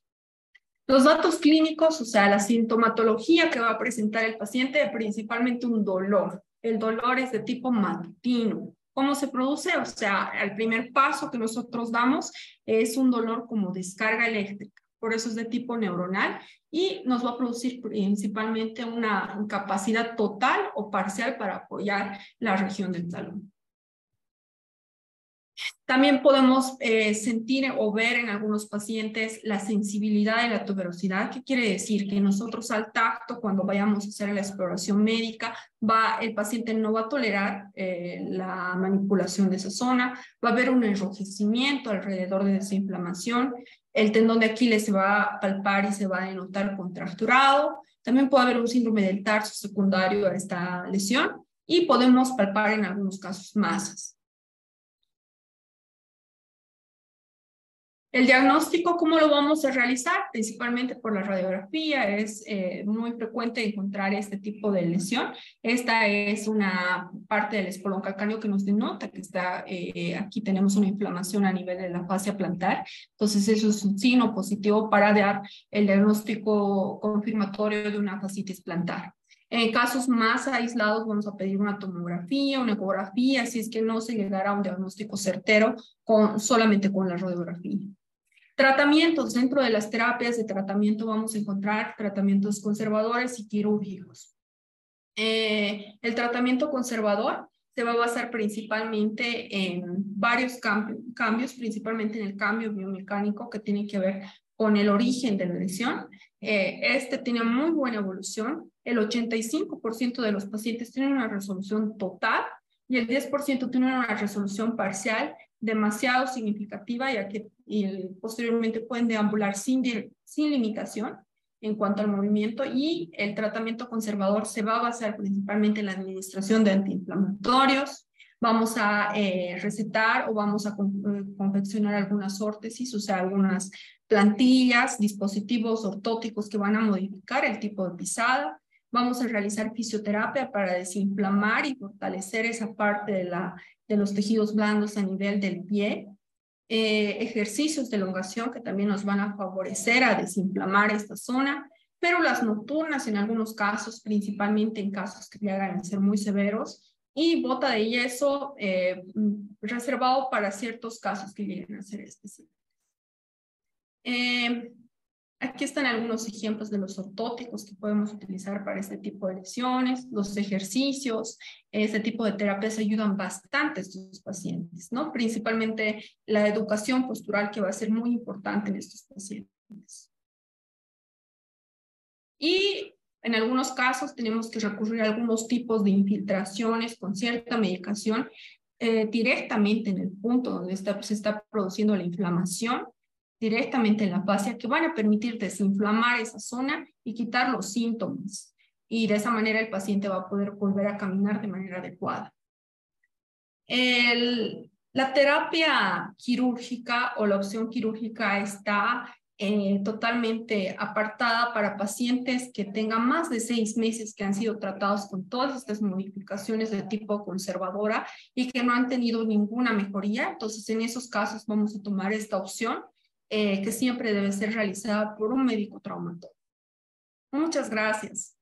Los datos clínicos, o sea, la sintomatología que va a presentar el paciente, principalmente un dolor. El dolor es de tipo matutino, ¿Cómo se produce? O sea, el primer paso que nosotros damos es un dolor como descarga eléctrica. Por eso es de tipo neuronal y nos va a producir principalmente una incapacidad total o parcial para apoyar la región del talón. También podemos eh, sentir o ver en algunos pacientes la sensibilidad de la tuberosidad. ¿Qué quiere decir? Que nosotros al tacto, cuando vayamos a hacer la exploración médica, va, el paciente no va a tolerar eh, la manipulación de esa zona, va a haber un enrojecimiento alrededor de esa inflamación, el tendón de Aquiles se va a palpar y se va a denotar contracturado, también puede haber un síndrome del tarso secundario a esta lesión y podemos palpar en algunos casos masas. El diagnóstico, ¿cómo lo vamos a realizar? Principalmente por la radiografía, es eh, muy frecuente encontrar este tipo de lesión. Esta es una parte del espolón calcáneo que nos denota que está, eh, aquí tenemos una inflamación a nivel de la fascia plantar. Entonces, eso es un signo positivo para dar el diagnóstico confirmatorio de una fascitis plantar. En casos más aislados vamos a pedir una tomografía, una ecografía, si es que no se llegara a un diagnóstico certero con, solamente con la radiografía. Tratamientos. Dentro de las terapias de tratamiento vamos a encontrar tratamientos conservadores y quirúrgicos. Eh, el tratamiento conservador se va a basar principalmente en varios cambios, principalmente en el cambio biomecánico que tiene que ver con el origen de la lesión. Eh, este tiene muy buena evolución. El 85% de los pacientes tienen una resolución total y el 10% tienen una resolución parcial demasiado significativa, ya que y posteriormente pueden deambular sin, sin limitación en cuanto al movimiento y el tratamiento conservador se va a basar principalmente en la administración de antiinflamatorios. Vamos a eh, recetar o vamos a eh, confeccionar algunas órtesis, o sea, algunas plantillas, dispositivos ortóticos que van a modificar el tipo de pisada. Vamos a realizar fisioterapia para desinflamar y fortalecer esa parte de, la, de los tejidos blandos a nivel del pie eh, ejercicios de elongación que también nos van a favorecer a desinflamar esta zona, pero las nocturnas en algunos casos, principalmente en casos que llegan a ser muy severos, y bota de yeso eh, reservado para ciertos casos que lleguen a ser específicos. Eh, Aquí están algunos ejemplos de los ortóticos que podemos utilizar para este tipo de lesiones, los ejercicios, este tipo de terapias ayudan bastante a estos pacientes, ¿no? Principalmente la educación postural que va a ser muy importante en estos pacientes. Y en algunos casos tenemos que recurrir a algunos tipos de infiltraciones con cierta medicación eh, directamente en el punto donde se está produciendo la inflamación, directamente en la fascia, que van a permitir desinflamar esa zona y quitar los síntomas. Y de esa manera el paciente va a poder volver a caminar de manera adecuada. La terapia quirúrgica o la opción quirúrgica está eh, totalmente apartada para pacientes que tengan más de seis meses que han sido tratados con todas estas modificaciones de tipo conservadora y que no han tenido ninguna mejoría. Entonces, en esos casos vamos a tomar esta opción eh, que siempre debe ser realizada por un médico traumatólogo. Muchas gracias.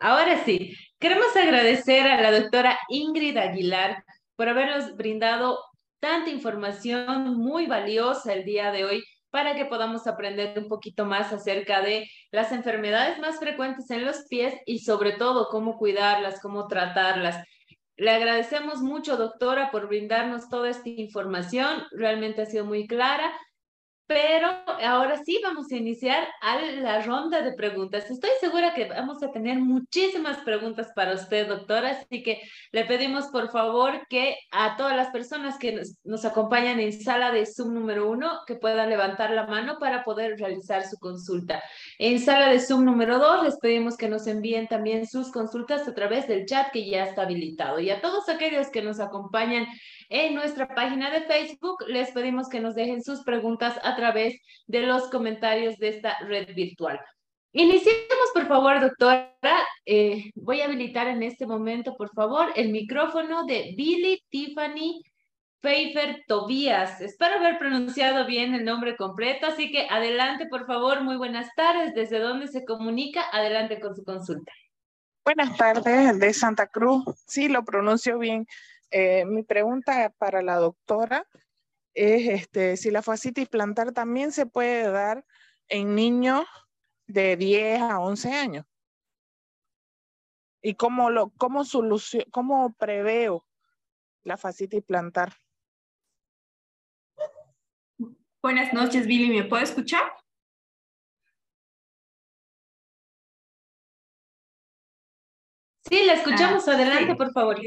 Ahora sí, queremos agradecer a la doctora Ingrid Aguilar por habernos brindado tanta información muy valiosa el día de hoy para que podamos aprender un poquito más acerca de las enfermedades más frecuentes en los pies y sobre todo cómo cuidarlas, cómo tratarlas. Le agradecemos mucho, doctora, por brindarnos toda esta información. Realmente ha sido muy clara. Pero ahora sí vamos a iniciar a la ronda de preguntas. Estoy segura que vamos a tener muchísimas preguntas para usted, doctora, así que le pedimos por favor que a todas las personas que nos, acompañan en sala de Zoom número uno, que puedan levantar la mano para poder realizar su consulta. En sala de Zoom número dos, les pedimos que nos envíen también sus consultas a través del chat que ya está habilitado. Y a todos aquellos que nos acompañan en nuestra página de Facebook, les pedimos que nos dejen sus preguntas a través de los comentarios de esta red virtual. Iniciemos, por favor, doctora. Eh, voy a habilitar en este momento, por favor, el micrófono de Billy Tiffany Pfeiffer Tobías. Espero haber pronunciado bien el nombre completo, así que adelante, por favor. Muy buenas tardes. ¿Desde dónde se comunica? Adelante con su consulta. Buenas tardes, de Santa Cruz. Sí, lo pronuncio bien. Eh, mi pregunta para la doctora es este, si la fascitis plantar también se puede dar en niños de 10 a 11 años. ¿Y cómo, lo, cómo, cómo preveo la fascitis plantar? Buenas noches, Billy. ¿Me puede escuchar? Sí, la escuchamos. Ah, Adelante, por favor.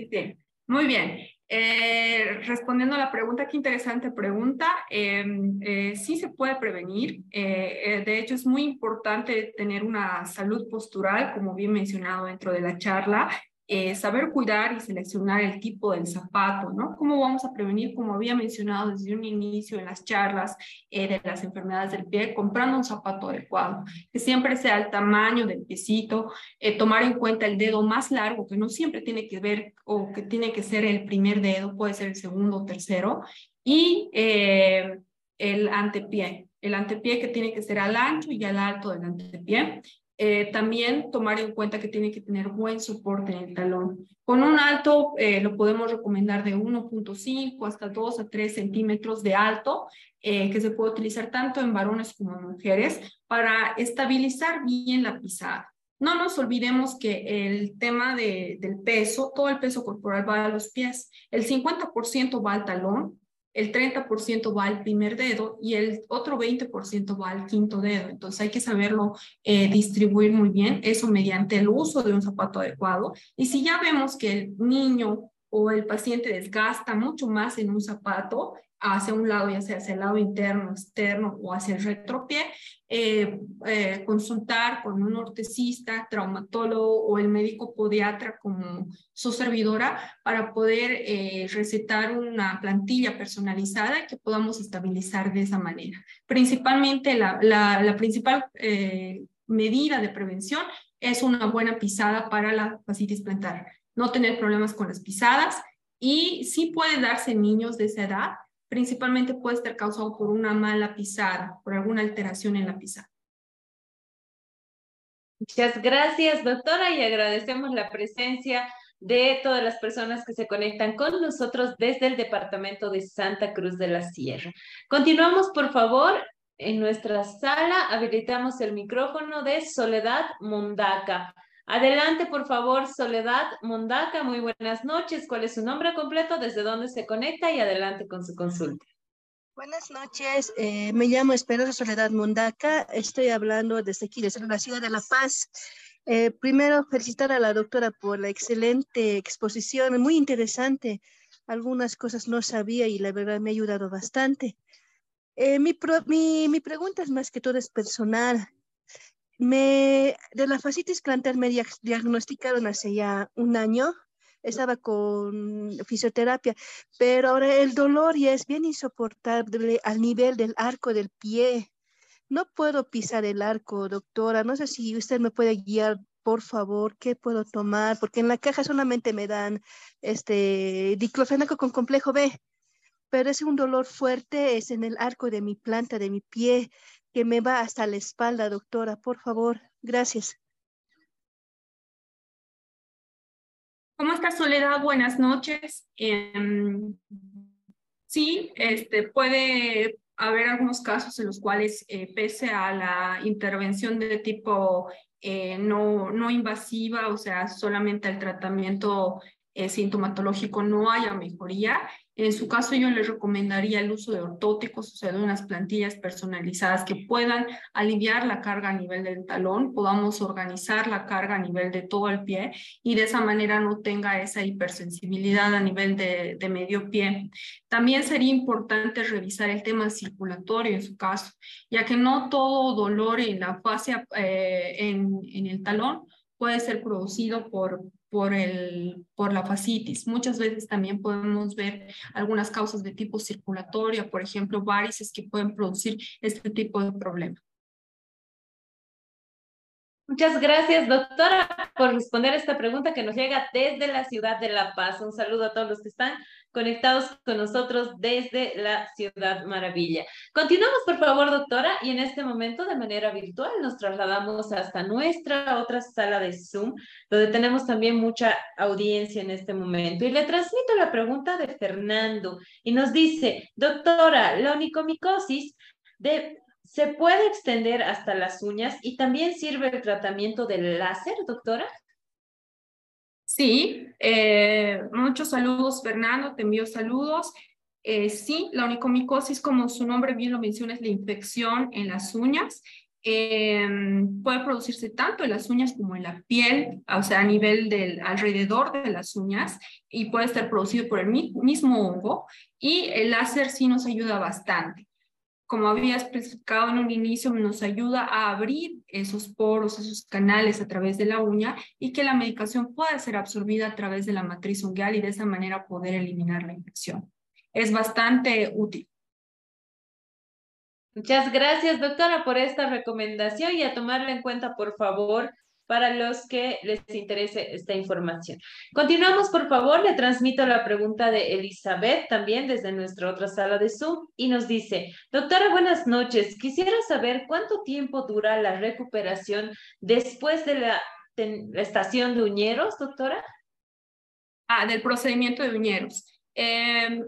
Muy bien. Eh, respondiendo a la pregunta, qué interesante pregunta. Em, eh, sí se puede prevenir. Eh, de hecho, es muy importante tener una salud postural, como bien mencionado dentro de la charla, eh, saber cuidar y seleccionar el tipo del zapato, ¿no? ¿Cómo vamos a prevenir, como había mencionado desde un inicio en las charlas eh, de las enfermedades del pie, comprando un zapato adecuado, que siempre sea el tamaño del piecito, eh, tomar en cuenta el dedo más largo, que no siempre tiene que ver o que tiene que ser el primer dedo, puede ser el segundo o tercero, y el antepié, el antepié que tiene que ser al ancho y al alto del antepié. Eh, también tomar en cuenta que tiene que tener buen soporte en el talón. Con un alto eh, lo podemos recomendar de 1.5 hasta 2 a 3 centímetros de alto, eh, que se puede utilizar tanto en varones como en mujeres para estabilizar bien la pisada. No nos olvidemos que el tema de, del peso, todo el peso corporal va a los pies. El 50% va al talón, el 30% va al primer dedo y el otro 20% va al quinto dedo. Entonces hay que saberlo eh, distribuir muy bien, eso mediante el uso de un zapato adecuado. Y si ya vemos que el niño o el paciente desgasta mucho más en un zapato, hacia un lado, ya sea hacia el lado interno, externo o hacia el retropié, eh, eh, consultar con un ortesista, traumatólogo o el médico podiatra como su servidora para poder eh, recetar una plantilla personalizada que podamos estabilizar de esa manera. Principalmente la principal medida de prevención es una buena pisada para la fascitis plantar. No tener problemas con las pisadas y sí puede darse en niños de esa edad, principalmente puede estar causado por una mala pisada, por alguna alteración en la pisada. Muchas gracias, doctora, y agradecemos la presencia de todas las personas que se conectan con nosotros desde el departamento de Santa Cruz de la Sierra. Continuamos, por favor, en nuestra sala. Habilitamos el micrófono de Soledad Mondaca. Adelante, por favor, Soledad Mondaca. Muy buenas noches. ¿Cuál es su nombre completo? ¿Desde dónde se conecta? Y adelante con su consulta. Buenas noches. Eh, me llamo Esperanza Soledad Mondaca. Estoy hablando desde aquí, desde la ciudad de La Paz. Eh, primero, felicitar a la doctora por la excelente exposición, muy interesante. Algunas cosas no sabía y la verdad me ha ayudado bastante. Eh, mi, mi, mi, pregunta es más que todo es personal. Me, de la fascitis plantar me diagnosticaron hace ya un año. Estaba con fisioterapia, pero ahora el dolor ya es bien insoportable al nivel del arco del pie. No puedo pisar el arco, doctora. No sé si usted me puede guiar, por favor, qué puedo tomar, porque en la caja solamente me dan este diclofenaco con complejo B, pero es un dolor fuerte, es en el arco de mi planta, de mi pie, que me va hasta la espalda, doctora. Por favor, gracias. ¿Cómo está Soledad? Buenas noches. Em, sí, este, puede haber algunos casos en los cuales, eh, pese a la intervención de tipo eh, no, no invasiva, o sea, solamente el tratamiento eh, sintomatológico no haya mejoría, en su caso, yo les recomendaría el uso de ortóticos, o sea, de unas plantillas personalizadas que puedan aliviar la carga a nivel del talón, podamos organizar la carga a nivel de todo el pie y de esa manera no tenga esa hipersensibilidad a nivel de, medio pie. También sería importante revisar el tema circulatorio en su caso, ya que no todo dolor en la fascia, eh, en, en el talón puede ser producido por, por, el, por la fascitis. Muchas veces también podemos ver algunas causas de tipo circulatorio, por ejemplo, varices que pueden producir este tipo de problema. Muchas gracias, doctora, por responder esta pregunta que nos llega desde la ciudad de La Paz. Un saludo a todos los que están conectados con nosotros desde la Ciudad Maravilla. Continuamos, por favor, doctora, y en este momento de manera virtual nos trasladamos hasta nuestra otra sala de Zoom, donde tenemos también mucha audiencia en este momento. Y le transmito la pregunta de Fernando y nos dice, doctora, la onicomicosis de, ¿se puede extender hasta las uñas y también sirve el tratamiento del láser, doctora? Sí, eh, muchos saludos, Fernando, te envío saludos. Eh, sí, la onicomicosis, como su nombre bien lo menciona, es la infección en las uñas. Em, puede producirse tanto en las uñas como en la piel, o sea, a nivel del alrededor de las uñas, y puede estar producido por el mismo hongo. Y el láser sí nos ayuda bastante como había especificado en un inicio, nos ayuda a abrir esos poros, esos canales a través de la uña y que la medicación pueda ser absorbida a través de la matriz unguial y de esa manera poder eliminar la infección. Es bastante útil. Muchas gracias, doctora, por esta recomendación y a tomarla en cuenta, por favor, para los que les interese esta información. Continuamos, por favor, le transmito la pregunta de Elizabeth también desde nuestra otra sala de Zoom y nos dice, doctora, buenas noches. Quisiera saber cuánto tiempo dura la recuperación después de la, estación de uñeros, doctora. Ah, del procedimiento de uñeros. Eh,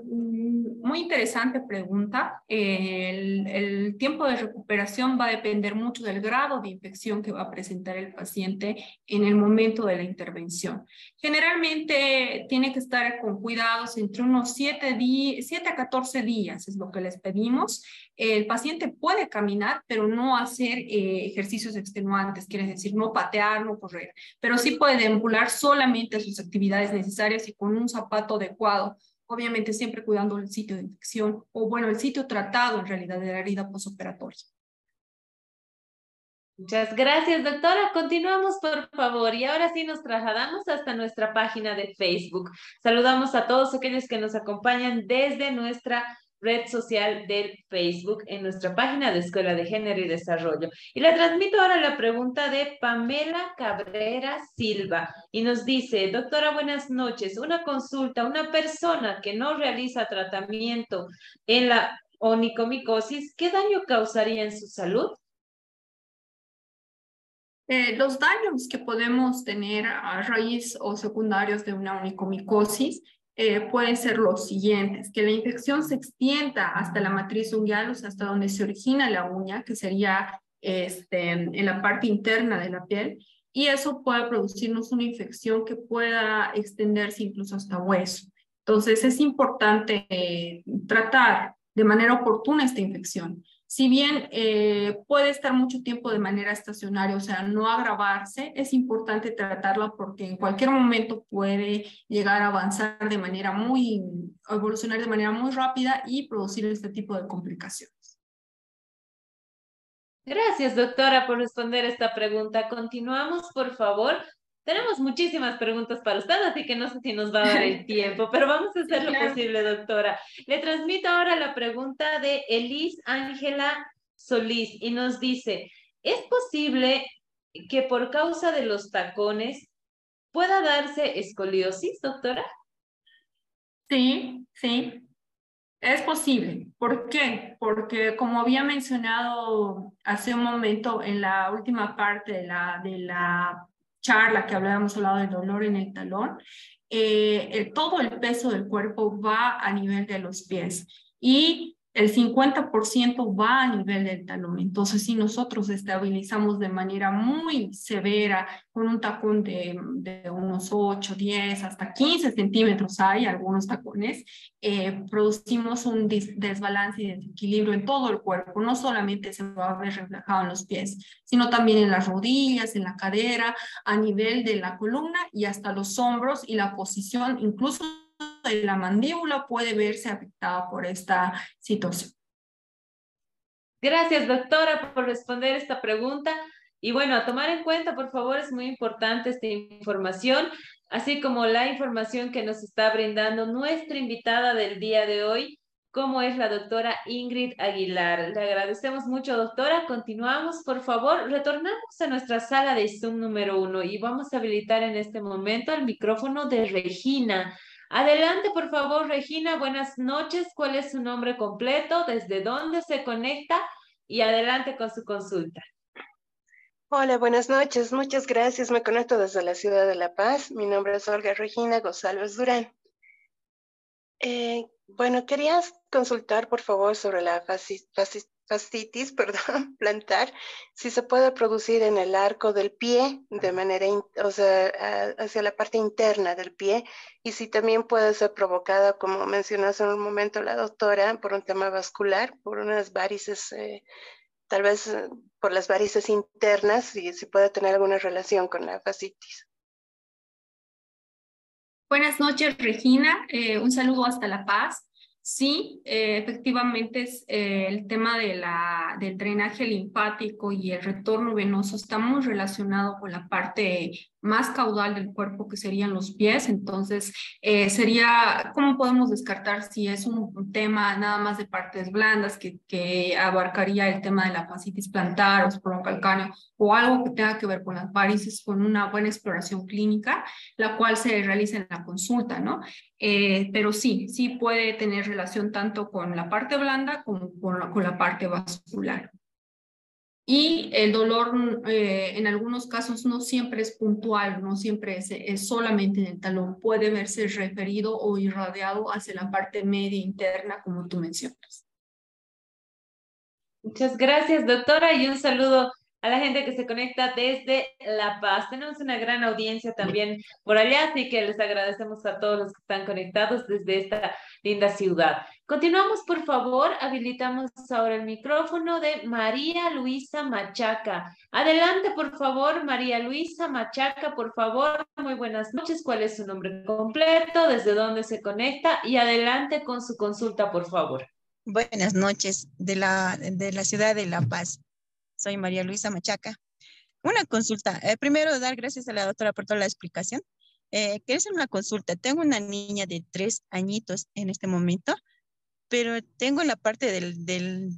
muy interesante pregunta. El, tiempo de recuperación va a depender mucho del grado de infección que va a presentar el paciente en el momento de la intervención. Generalmente tiene que estar con cuidados entre unos 7, 7 a 14 días, es lo que les pedimos. El paciente puede caminar, pero no hacer eh, ejercicios extenuantes, quiere decir no patear, no correr, pero sí puede deambular solamente sus actividades necesarias y con un zapato adecuado obviamente siempre cuidando el sitio de infección o bueno, el sitio tratado en realidad de la herida posoperatoria. Muchas gracias, doctora. Continuamos, por favor. Y ahora sí nos trasladamos hasta nuestra página de Facebook. Saludamos a todos aquellos que nos acompañan desde nuestra red social del Facebook en nuestra página de Escuela de Género y Desarrollo. Y le transmito ahora la pregunta de Pamela Cabrera Silva y nos dice, doctora, buenas noches. Una consulta, una persona que no realiza tratamiento en la onicomicosis, ¿qué daño causaría en su salud? Eh, los daños que podemos tener a raíz o secundarios de una onicomicosis eh, pueden ser los siguientes, que la infección se extienda hasta la matriz unguial, o sea, hasta donde se origina la uña, que sería este, en la parte interna de la piel, y eso puede producirnos una infección que pueda extenderse incluso hasta hueso. Entonces, es importante eh, tratar de manera oportuna esta infección. Si bien eh, puede estar mucho tiempo de manera estacionaria, o sea, no agravarse, es importante tratarla porque en cualquier momento puede llegar a avanzar de manera muy, evolucionar de manera muy rápida y producir este tipo de complicaciones. Gracias, doctora, por responder esta pregunta. Continuamos, por favor. Tenemos muchísimas preguntas para usted, así que no sé si nos va a dar el tiempo, pero vamos a hacer lo posible, doctora. Le transmito ahora la pregunta de Elis Ángela Solís y nos dice, ¿es posible que por causa de los tacones pueda darse escoliosis, doctora? Sí, sí, es posible. ¿Por qué? Porque como había mencionado hace un momento en la última parte de la, de la charla que hablábamos hablado del dolor en el talón, eh, todo el peso del cuerpo va a nivel de los pies. Y el 50% va a nivel del talón. Entonces, si nosotros estabilizamos de manera muy severa con un tacón de, unos 8, 10, hasta 15 centímetros, hay algunos tacones, eh, producimos un desbalance y desequilibrio en todo el cuerpo. No solamente se va a ver reflejado en los pies, sino también en las rodillas, en la cadera, a nivel de la columna y hasta los hombros y la posición, incluso de la mandíbula puede verse afectada por esta situación. Gracias, doctora, por responder esta pregunta. Y bueno, a tomar en cuenta, por favor, es muy importante esta información, así como la información que nos está brindando nuestra invitada del día de hoy, como es la doctora Ingrid Aguilar. Le agradecemos mucho, doctora. Continuamos, por favor. Retornamos a nuestra sala de Zoom número uno y vamos a habilitar en este momento el micrófono de Regina. Adelante, por favor, Regina. Buenas noches. ¿Cuál es su nombre completo? ¿Desde dónde se conecta? Y adelante con su consulta. Hola, buenas noches. Muchas gracias. Me conecto desde la ciudad de La Paz. Mi nombre es Olga Regina González Durán. Eh, bueno, querías consultar, por favor, sobre la fascitis fascitis, perdón, plantar, si se puede producir en el arco del pie, de manera, o sea, hacia la parte interna del pie, y si también puede ser provocada, como mencionó hace un momento la doctora, por un tema vascular, por unas varices, eh, tal vez eh, por las varices internas, y si puede tener alguna relación con la fascitis. Buenas noches, Regina. Eh, un saludo hasta La Paz. Sí, eh, efectivamente es, eh, el tema de la, del drenaje linfático y el retorno venoso está muy relacionado con la parte más caudal del cuerpo, que serían los pies. Entonces, eh, sería, ¿cómo podemos descartar si es un tema nada más de partes blandas que, que abarcaría el tema de la fascitis plantar o calcáneo o algo que tenga que ver con las varices con una buena exploración clínica, la cual se realiza en la consulta, ¿no? Eh, pero sí, sí puede tener relación tanto con la parte blanda como con la, con la parte vascular. Y el dolor eh, en algunos casos no siempre es puntual, no siempre es, es, solamente en el talón, puede verse referido o irradiado hacia la parte media interna, como tú mencionas. Muchas gracias, doctora, y un saludo a la gente que se conecta desde La Paz. Tenemos una gran audiencia también por allá, así que les agradecemos a todos los que están conectados desde esta linda ciudad. Continuamos, por favor. Habilitamos ahora el micrófono de María Luisa Machaca. Adelante, por favor, María Luisa Machaca, por favor. Muy buenas noches. ¿Cuál es su nombre completo? ¿Desde dónde se conecta? Y adelante con su consulta, por favor. Buenas noches de la, de la ciudad de La Paz. Soy María Luisa Machaca. Una consulta. Eh, primero, dar gracias a la doctora por toda la explicación. Eh, quiero hacer una consulta. Tengo una niña de tres añitos en este momento, pero tengo en la parte del,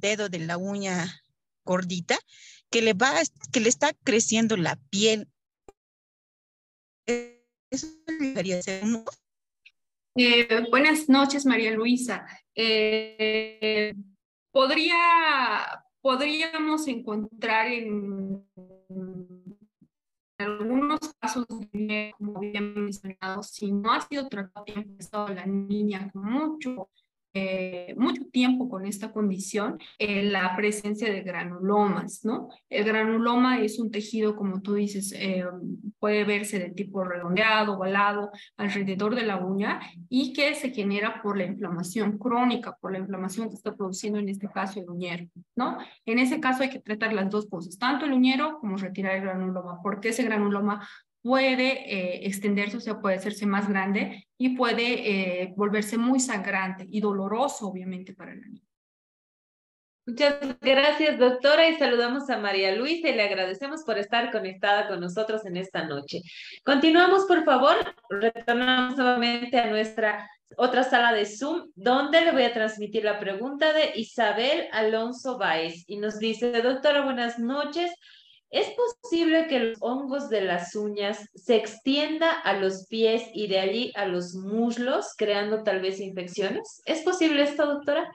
dedo de la uña gordita que le va, que le está creciendo la piel. Eso debería ser eh, buenas noches, María Luisa. Eh, podría, podríamos encontrar en algunos casos, como había mencionado, si no ha sido tratado y empezado la niña mucho eh, mucho tiempo con esta condición en la presencia de granulomas, ¿no? El granuloma es un tejido, como tú dices, eh, puede verse de tipo redondeado, ovalado, alrededor de la uña y que se genera por la inflamación crónica, por la inflamación que está produciendo en este caso el uñero, ¿no? En ese caso hay que tratar las dos cosas, tanto el uñero como retirar el granuloma, porque ese granuloma puede eh, extenderse, o sea, puede hacerse más grande y puede eh, volverse muy sangrante y doloroso, obviamente, para el niño. Muchas gracias, doctora, y saludamos a María Luisa y le agradecemos por estar conectada con nosotros en esta noche. Continuamos, por favor, retornamos nuevamente a nuestra otra sala de Zoom, donde le voy a transmitir la pregunta de Isabel Alonso Baez. Y nos dice, doctora, buenas noches. ¿Es posible que los hongos de las uñas se extienda a los pies y de allí a los muslos, creando tal vez infecciones? ¿Es posible esto, doctora?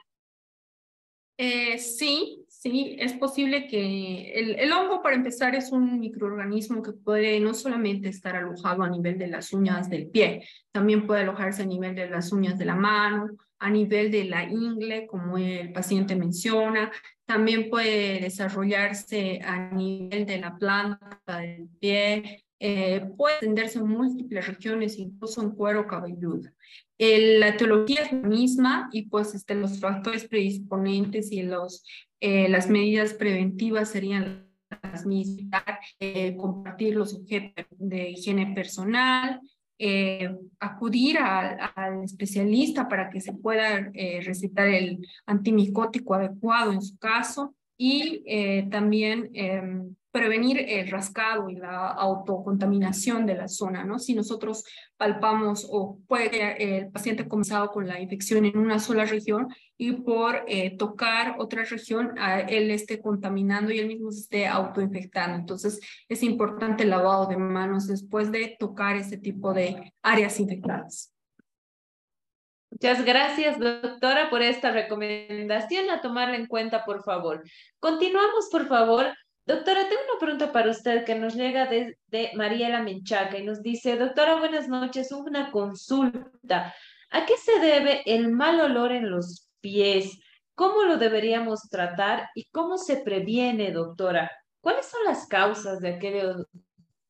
Eh, sí, sí, es posible que el, el, hongo, para empezar, es un microorganismo que puede no solamente estar alojado a nivel de las uñas del pie, también puede alojarse a nivel de las uñas de la mano, a nivel de la ingle, como el paciente menciona, también puede desarrollarse a nivel de la planta del pie, eh, puede extenderse en múltiples regiones, incluso en cuero cabelludo. la etiología es la misma y pues este, los factores predisponentes y los, eh, las medidas preventivas serían las mismas, eh, compartir los objetos de higiene personal, eh, acudir al especialista para que se pueda eh, recetar el antimicótico adecuado en su caso y eh, también em, prevenir el rascado y la autocontaminación de la zona, ¿no? Si nosotros palpamos o puede el paciente comenzado con la infección en una sola región y por eh, tocar otra región, él esté contaminando y él mismo se esté autoinfectando. Entonces, es importante el lavado de manos después de tocar ese tipo de áreas infectadas. Muchas gracias, doctora, por esta recomendación. A tomarla en cuenta, por favor. Continuamos, por favor, Doctora, tengo una pregunta para usted que nos llega desde de Mariela Menchaca y nos dice, doctora, buenas noches, una consulta. ¿A qué se debe el mal olor en los pies? ¿Cómo lo deberíamos tratar y cómo se previene, doctora? ¿Cuáles son las causas de aquello,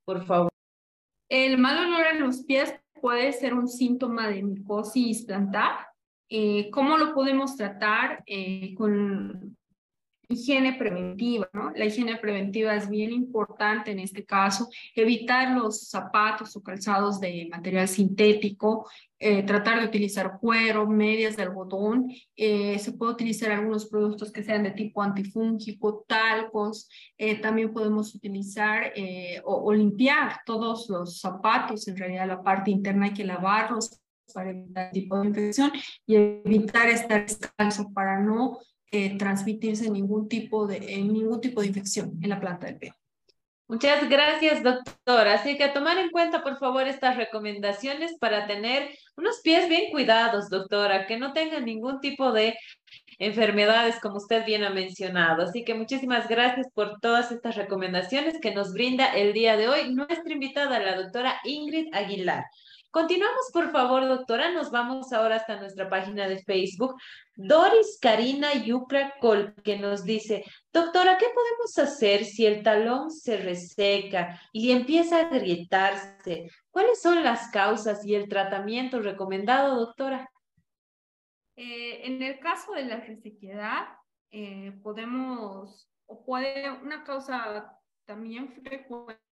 por favor? El mal olor en los pies puede ser un síntoma de micosis plantar. Eh, ¿Cómo lo podemos tratar? Eh, con higiene preventiva, ¿no? La higiene preventiva es bien importante en este caso, evitar los zapatos o calzados de material sintético, eh, tratar de utilizar cuero, medias de algodón, eh, se puede utilizar algunos productos que sean de tipo antifúngico, talcos, eh, también podemos utilizar o, o limpiar todos los zapatos, en realidad la parte interna hay que lavarlos para evitar tipo de infección y evitar estar descalzo para no eh, transmitirse ningún tipo, de, ningún tipo de infección en la planta del pie. Muchas gracias, doctora. Así que a tomar en cuenta, por favor, estas recomendaciones para tener unos pies bien cuidados, doctora, que no tengan ningún tipo de enfermedades, como usted bien ha mencionado. Así que muchísimas gracias por todas estas recomendaciones que nos brinda el día de hoy nuestra invitada, la doctora Ingrid Aguilar. Continuamos, por favor, doctora. Nos vamos ahora hasta nuestra página de Facebook. Doris Karina Yucra Col, que nos dice, doctora, ¿qué podemos hacer si el talón se reseca y empieza a agrietarse? ¿Cuáles son las causas y el tratamiento recomendado, doctora? Eh, en el caso de la resequedad, eh, podemos, o puede, una causa también frecuente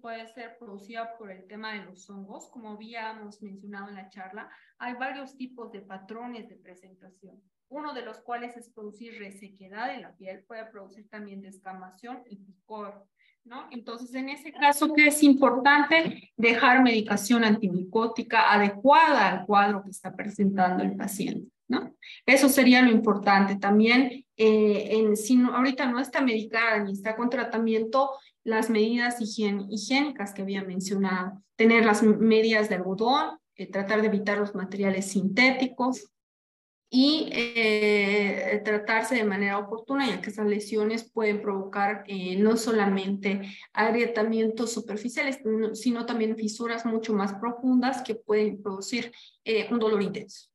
puede ser producida por el tema de los hongos. Como habíamos mencionado en la charla, hay varios tipos de patrones de presentación. Uno de los cuales es producir resequedad en la piel, puede producir también descamación y picor. ¿No? Entonces, en ese caso, ¿qué es importante? Dejar medicación antimicótica adecuada al cuadro que está presentando el paciente, ¿no? Eso sería lo importante. También, eh, en, si no, ahorita no está medicada ni está con tratamiento, las medidas higiénicas que había mencionado, tener las medias de algodón, eh, tratar de evitar los materiales sintéticos y eh, tratarse de manera oportuna, ya que esas lesiones pueden provocar eh, no solamente agrietamientos superficiales, sino también fisuras mucho más profundas que pueden producir un dolor intenso.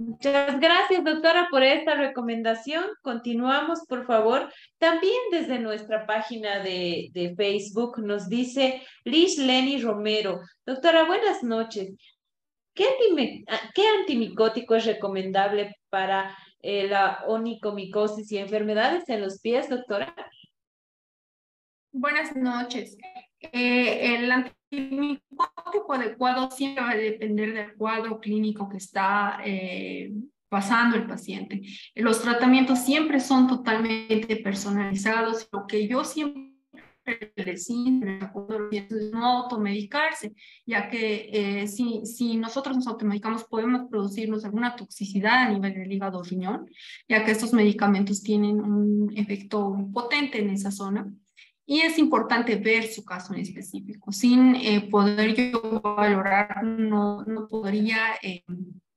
Muchas gracias, doctora, por esta recomendación. Continuamos, por favor. También desde nuestra página de, de Facebook nos dice Liz Lenny Romero. Doctora, buenas noches. ¿Qué, ¿Qué antimicótico es recomendable para eh, la onicomicosis y enfermedades en los pies, doctora? Buenas noches. Eh, el antimicótico adecuado siempre va a depender del cuadro clínico que está eh, pasando el paciente. Los tratamientos siempre son totalmente personalizados. Lo que yo siempre les es no automedicarse, ya que eh, si, si nosotros nos automedicamos podemos producirnos alguna toxicidad a nivel del hígado riñón, ya que estos medicamentos tienen un efecto potente en esa zona. Y es importante ver su caso en específico. Sin eh, poder yo valorar, no, no podría eh,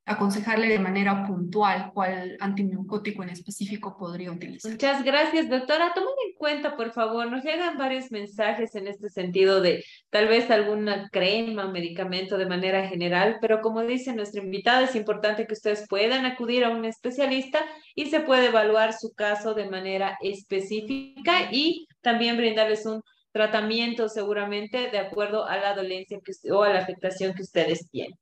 aconsejarle de manera puntual cuál antimiocótico en específico podría utilizar. Muchas gracias, doctora. Tomen en cuenta, por favor, nos llegan varios mensajes en este sentido de tal vez alguna crema, medicamento de manera general, pero como dice nuestra invitada, es importante que ustedes puedan acudir a un especialista y se puede evaluar su caso de manera específica y también brindarles un tratamiento seguramente de acuerdo a la dolencia que, o a la afectación que ustedes tienen.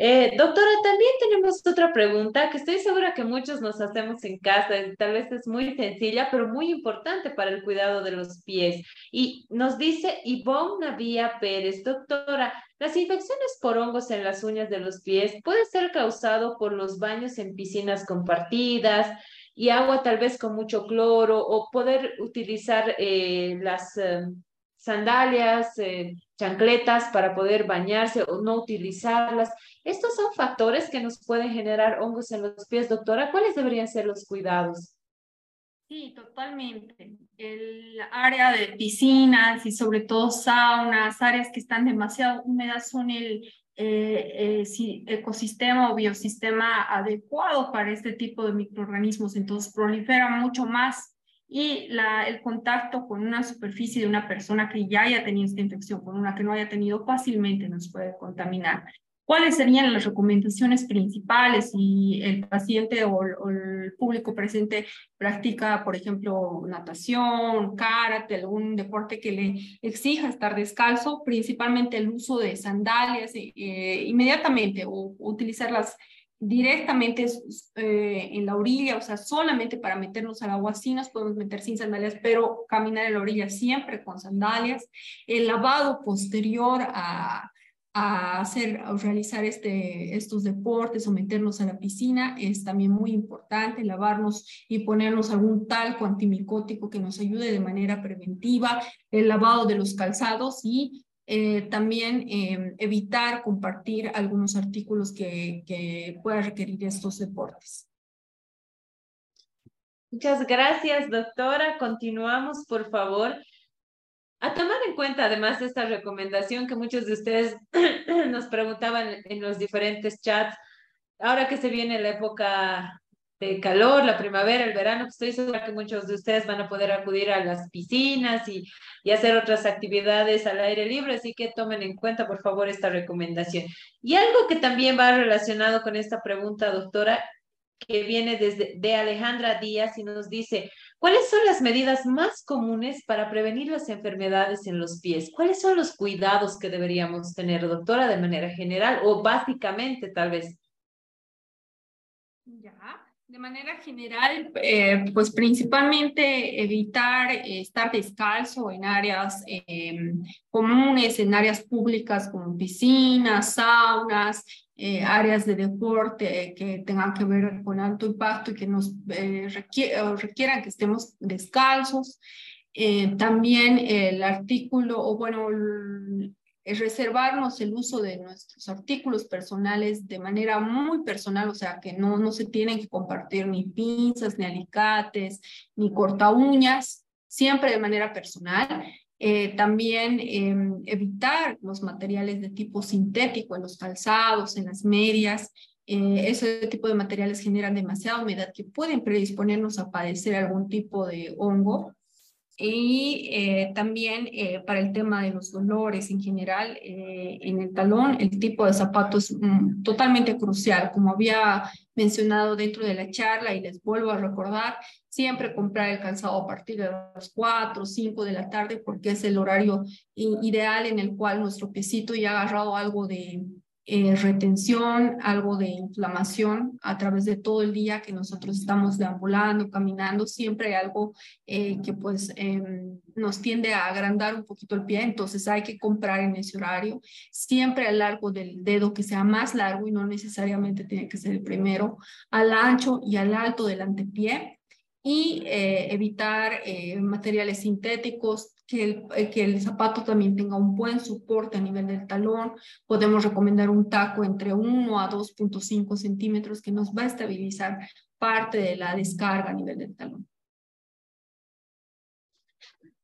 Eh, doctora, también tenemos otra pregunta que estoy segura que muchos nos hacemos en casa, tal vez es muy sencilla, pero muy importante para el cuidado de los pies. Y nos dice Ivonne Navía Pérez, doctora, las infecciones por hongos en las uñas de los pies puede ser causado por los baños en piscinas compartidas, y agua tal vez con mucho cloro o poder utilizar eh, las eh, sandalias, chancletas para poder bañarse o no utilizarlas. Estos son factores que nos pueden generar hongos en los pies, doctora. ¿Cuáles deberían ser los cuidados? Sí, totalmente. El área de piscinas y sobre todo saunas, áreas que están demasiado húmedas son el eh, eh ecosistema o biosistema adecuado para este tipo de microorganismos, entonces prolifera mucho más y el contacto con una superficie de una persona que ya haya tenido esta infección, con una que no haya tenido, fácilmente nos puede contaminar. ¿Cuáles serían las recomendaciones principales si el paciente o, o, el público presente practica, por ejemplo, natación, karate, algún deporte que le exija estar descalzo? Principalmente el uso de sandalias eh, inmediatamente o utilizarlas directamente eh, en la orilla, o sea, solamente para meternos al agua, sí nos podemos meter sin sandalias, pero caminar en la orilla siempre con sandalias. El lavado posterior a a hacer, a realizar este, estos deportes o meternos a la piscina, es también muy importante lavarnos y ponernos algún talco antimicótico que nos ayude de manera preventiva, el lavado de los calzados y eh, también eh, evitar compartir algunos artículos que, que puedan requerir estos deportes. Muchas gracias, doctora. Continuamos, por favor. A tomar en cuenta además esta recomendación que muchos de ustedes nos preguntaban en los diferentes chats, ahora que se viene la época de calor, la primavera, el verano, pues estoy segura que muchos de ustedes van a poder acudir a las piscinas y, y, hacer otras actividades al aire libre, así que tomen en cuenta, por favor, esta recomendación. Y algo que también va relacionado con esta pregunta, doctora, que viene desde de Alejandra Díaz y nos dice, ¿cuáles son las medidas más comunes para prevenir las enfermedades en los pies? ¿Cuáles son los cuidados que deberíamos tener, doctora, de manera general o básicamente tal vez? Ya. De manera general, eh, pues principalmente evitar estar descalzo en áreas eh, comunes, en áreas públicas como piscinas, saunas, eh, áreas de deporte que tengan que ver con alto impacto y que nos eh, requieran que estemos descalzos. También el artículo, o bueno, reservarnos el uso de nuestros artículos personales de manera muy personal, o sea, que no, no se tienen que compartir ni pinzas, ni alicates, ni corta uñas, siempre de manera personal. Eh, también em, evitar los materiales de tipo sintético en los calzados, en las medias. Eh, ese tipo de materiales generan demasiada humedad que pueden predisponernos a padecer algún tipo de hongo. Y eh, también eh, para el tema de los dolores en general eh, en el talón, el tipo de zapato es mm, totalmente crucial. Como había mencionado dentro de la charla y les vuelvo a recordar, siempre comprar el calzado a partir de las 4 o 5 de la tarde porque es el horario ideal en el cual nuestro piecito ya ha agarrado algo de, eh, retención, algo de inflamación a través de todo el día que nosotros estamos deambulando, caminando, siempre hay algo eh, que pues em, nos tiende a agrandar un poquito el pie, entonces hay que comprar en ese horario, siempre al largo del dedo que sea más largo y no necesariamente tiene que ser el primero, al ancho y al alto del antepié y eh, evitar materiales sintéticos, que el, eh, que el zapato también tenga un buen soporte a nivel del talón. Podemos recomendar un taco entre 1 a 2.5 centímetros que nos va a estabilizar parte de la descarga a nivel del talón.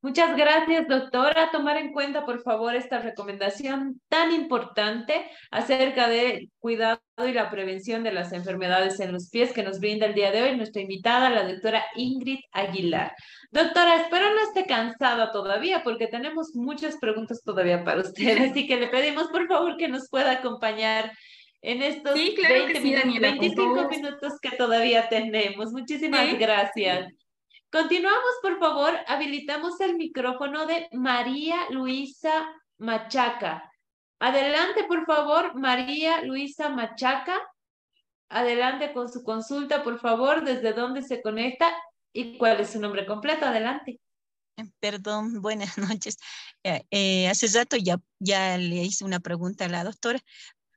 Muchas gracias, doctora. Tomar en cuenta, por favor, esta recomendación tan importante acerca del cuidado y la prevención de las enfermedades en los pies que nos brinda el día de hoy nuestra invitada, la doctora Ingrid Aguilar. Doctora, espero no esté cansada todavía porque tenemos muchas preguntas todavía para usted, así que le pedimos, por favor, que nos pueda acompañar en estos 20 minutos, 25 minutos que todavía tenemos. Muchísimas gracias. Continuamos, por favor. Habilitamos el micrófono de María Luisa Machaca. Adelante, por favor, María Luisa Machaca. Adelante con su consulta, por favor, desde dónde se conecta y cuál es su nombre completo. Adelante. Perdón, buenas noches. Eh, eh, hace rato ya, ya le hice una pregunta a la doctora,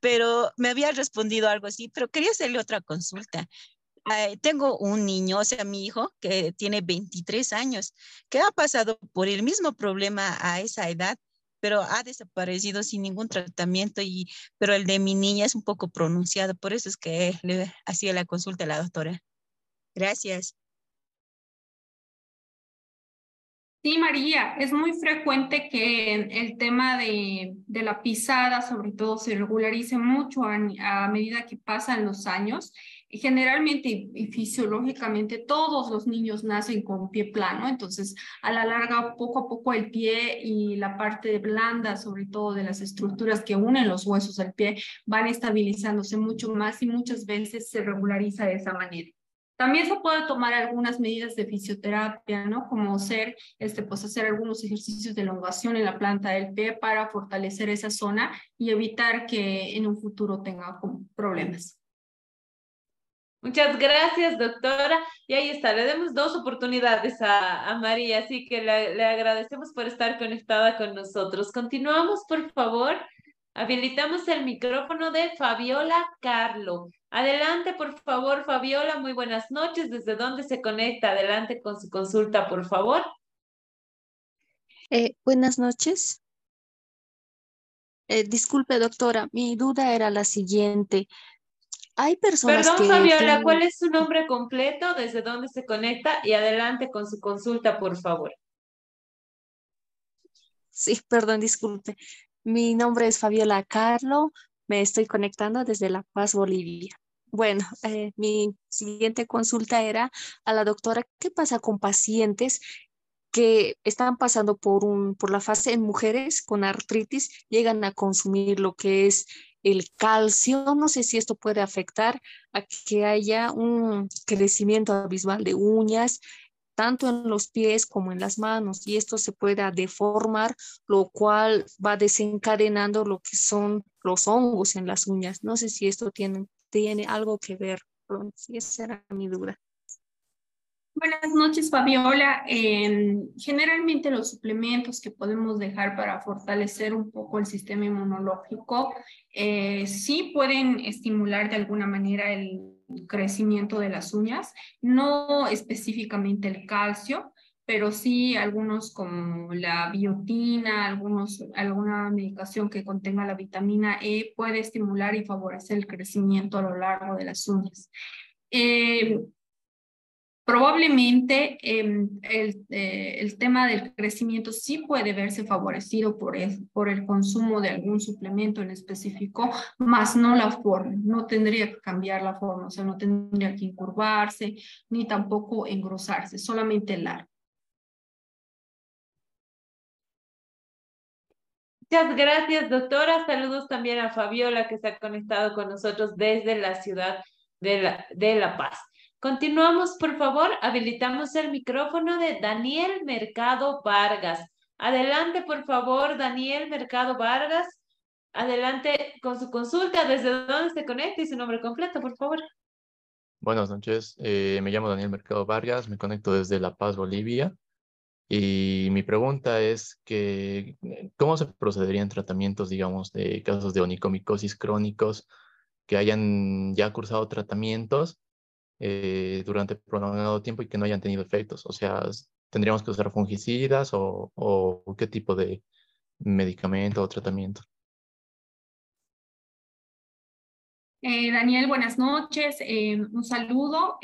pero me había respondido algo así, pero quería hacerle otra consulta tengo un niño, o sea, mi hijo, que tiene 23 años, que ha pasado por el mismo problema a esa edad, pero ha desaparecido sin ningún tratamiento, y, pero el de mi niña es un poco pronunciado, por eso es que le hacía la consulta a la doctora. Gracias. Sí, María, es muy frecuente que el tema de, de la pisada, sobre todo, se regularice mucho a, a medida que pasan los años generalmente y fisiológicamente todos los niños nacen con pie plano, entonces a la larga poco a poco el pie y la parte blanda, sobre todo de las estructuras que unen los huesos al pie, van estabilizándose mucho más y muchas veces se regulariza de esa manera. También se puede tomar algunas medidas de fisioterapia, ¿no? Como ser, este, pues hacer algunos ejercicios de elongación en la planta del pie para fortalecer esa zona y evitar que en un futuro tenga problemas. Muchas gracias, doctora. Y ahí está, le demos dos oportunidades a, María, así que le, le, agradecemos por estar conectada con nosotros. Continuamos, por favor. Habilitamos el micrófono de Fabiola Carlo. Adelante, por favor, Fabiola. Muy buenas noches. ¿Desde dónde se conecta? Adelante con su consulta, por favor. Eh, buenas noches. Eh, disculpe, doctora, mi duda era la siguiente. Hay personas Perdón, Fabiola, ¿cuál es su nombre completo? ¿Desde dónde se conecta? Y adelante con su consulta, por favor. Sí, perdón, disculpe. Mi nombre es Fabiola Carlo. Me estoy conectando desde La Paz, Bolivia. Bueno, eh, mi siguiente consulta era a la doctora, ¿qué pasa con pacientes que están pasando por, un, por la fase en mujeres con artritis, llegan a consumir lo que es el calcio, no sé si esto puede afectar a que haya un crecimiento abismal de uñas, tanto en los pies como en las manos, y esto se pueda deformar, lo cual va desencadenando lo que son los hongos en las uñas. No sé si esto tiene, tiene algo que ver. Sí, esa era mi duda. Buenas noches, Fabiola. generalmente los suplementos que podemos dejar para fortalecer un poco el sistema inmunológico eh, sí pueden estimular de alguna manera el crecimiento de las uñas, no específicamente el calcio, pero sí algunos como la biotina, algunos, alguna medicación que contenga la vitamina E puede estimular y favorecer el crecimiento a lo largo de las uñas. Eh, Probablemente em, eh, el, tema del crecimiento sí puede verse favorecido por el, consumo de algún suplemento en específico, más no la forma, no tendría que cambiar la forma, o sea, no tendría que incurvarse ni tampoco engrosarse, solamente el largo. Muchas gracias, doctora. Saludos también a Fabiola que se ha conectado con nosotros desde la ciudad de la Paz. Continuamos, por favor. Habilitamos el micrófono de Daniel Mercado Vargas. Adelante, por favor, Daniel Mercado Vargas. Adelante con su consulta, desde dónde se conecta y su nombre completo, por favor. Buenas noches, eh, me llamo Daniel Mercado Vargas, me conecto desde La Paz, Bolivia. Y mi pregunta es que, ¿cómo se procederían tratamientos, digamos, de casos de onicomicosis crónicos que hayan ya cursado tratamientos eh, durante prolongado tiempo y que no hayan tenido efectos? O sea, ¿tendríamos que usar fungicidas o, qué tipo de medicamento o tratamiento? Eh, Daniel, buenas noches. Eh, un saludo.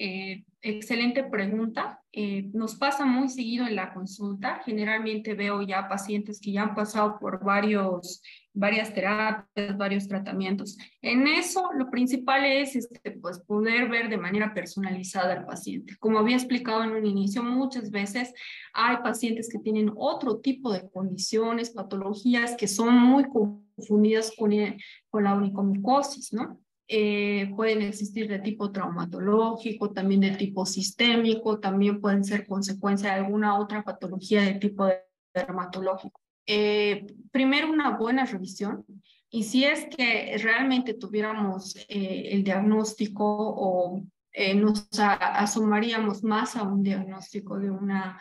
Excelente pregunta. nos pasa muy seguido en la consulta. Generalmente veo ya pacientes que ya han pasado por varios, varias terapias, varios tratamientos. En eso, lo principal es este, pues, poder ver de manera personalizada al paciente. Como había explicado en un inicio, muchas veces hay pacientes que tienen otro tipo de condiciones, patologías que son muy confundidas con, con la onicomicosis, ¿no? Eh, pueden existir de tipo traumatológico, también de tipo sistémico, también pueden ser consecuencia de alguna otra patología de tipo dermatológico. Eh, primero una buena revisión y si es que realmente tuviéramos eh, el diagnóstico o nos asomaríamos más a un diagnóstico de una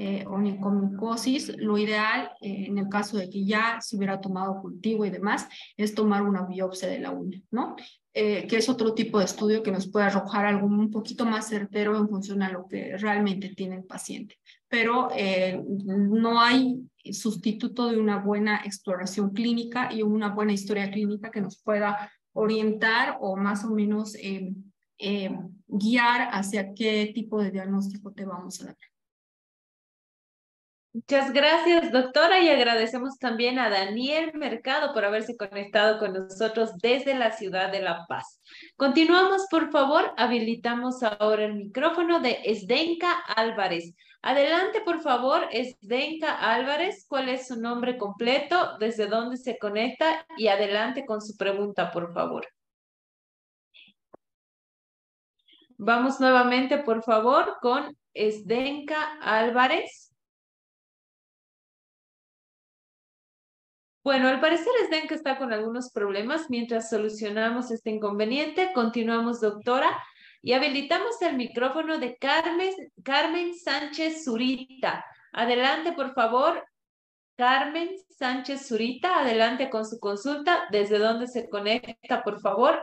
eh, onicomicosis, lo ideal, eh, en el caso de que ya se hubiera tomado cultivo y demás, es tomar una biopsia de la uña, ¿no? Eh, que es otro tipo de estudio que nos puede arrojar algo un poquito más certero en función a lo que realmente tiene el paciente. Pero eh, no hay sustituto de una buena exploración clínica y una buena historia clínica que nos pueda orientar o más o menos guiar hacia qué tipo de diagnóstico te vamos a dar. Muchas gracias, doctora, y agradecemos también a Daniel Mercado por haberse conectado con nosotros desde la ciudad de La Paz. Continuamos, por favor, habilitamos ahora el micrófono de Esdenka Álvarez. Adelante, por favor, Esdenka Álvarez, ¿cuál es su nombre completo? ¿Desde dónde se conecta? Y adelante con su pregunta, por favor. Vamos nuevamente, por favor, con Esdenka Álvarez. Bueno, al parecer den que está con algunos problemas. Mientras solucionamos este inconveniente, continuamos, doctora, y habilitamos el micrófono de Carmen, Carmen Sánchez Zurita. Adelante, por favor. Carmen Sánchez Zurita, adelante con su consulta. ¿Desde dónde se conecta, por favor?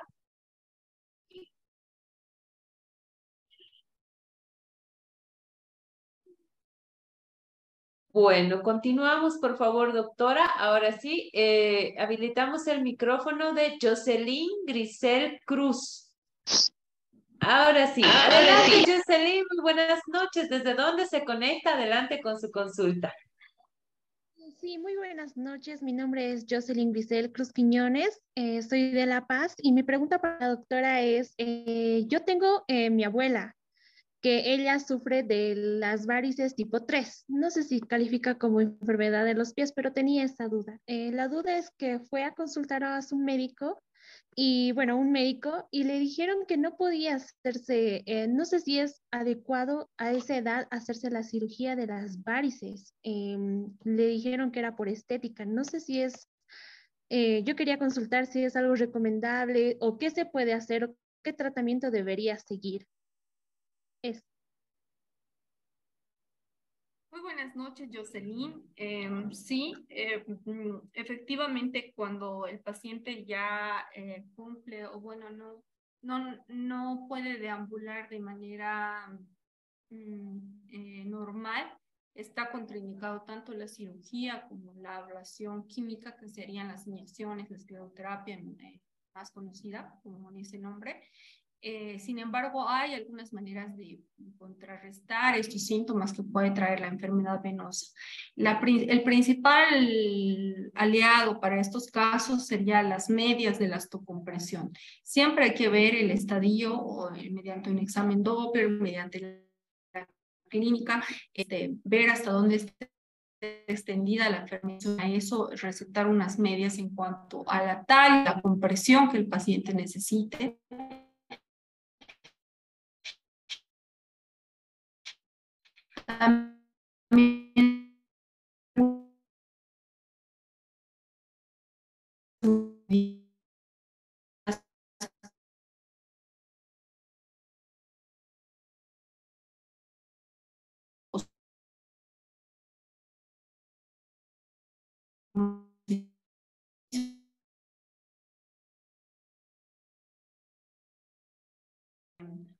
Bueno, continuamos, por favor, doctora. Ahora sí, eh, habilitamos el micrófono de Jocelyn Grisel Cruz. Ahora sí, adelante, Jocelyn, muy buenas noches. ¿Desde dónde se conecta? Adelante con su consulta. Sí, muy buenas noches. Mi nombre es Jocelyn Grisel Cruz Quiñones. Eh, soy de La Paz y mi pregunta para la doctora es, eh, yo tengo mi abuela, que ella sufre de las varices tipo 3. No sé si califica como enfermedad de los pies, pero tenía esa duda. Eh, la duda es que fue a consultar a su médico y bueno, un médico y le dijeron que no podía hacerse, eh, no sé si es adecuado a esa edad hacerse la cirugía de las varices. Em, le dijeron que era por estética. No sé si es, eh, yo quería consultar si es algo recomendable o qué se puede hacer o qué tratamiento debería seguir. Muy buenas noches, Jocelyn. Em, sí, eh, mm, efectivamente, cuando el paciente ya eh, cumple o bueno, no, no, no puede deambular de manera mm, eh, normal, está contraindicado tanto la cirugía como la ablación química, que serían las inyecciones, la escleroterapia más conocida como ese nombre, eh, sin embargo, hay algunas maneras de contrarrestar estos síntomas que puede traer la enfermedad venosa. el principal aliado para estos casos sería las medias de la osteocompresión. Siempre hay que ver el estadio o, eh, mediante un examen Doppler, mediante la clínica, este, ver hasta dónde está extendida la enfermedad, a eso recetar unas medias en cuanto a la talla, la compresión que el paciente necesite.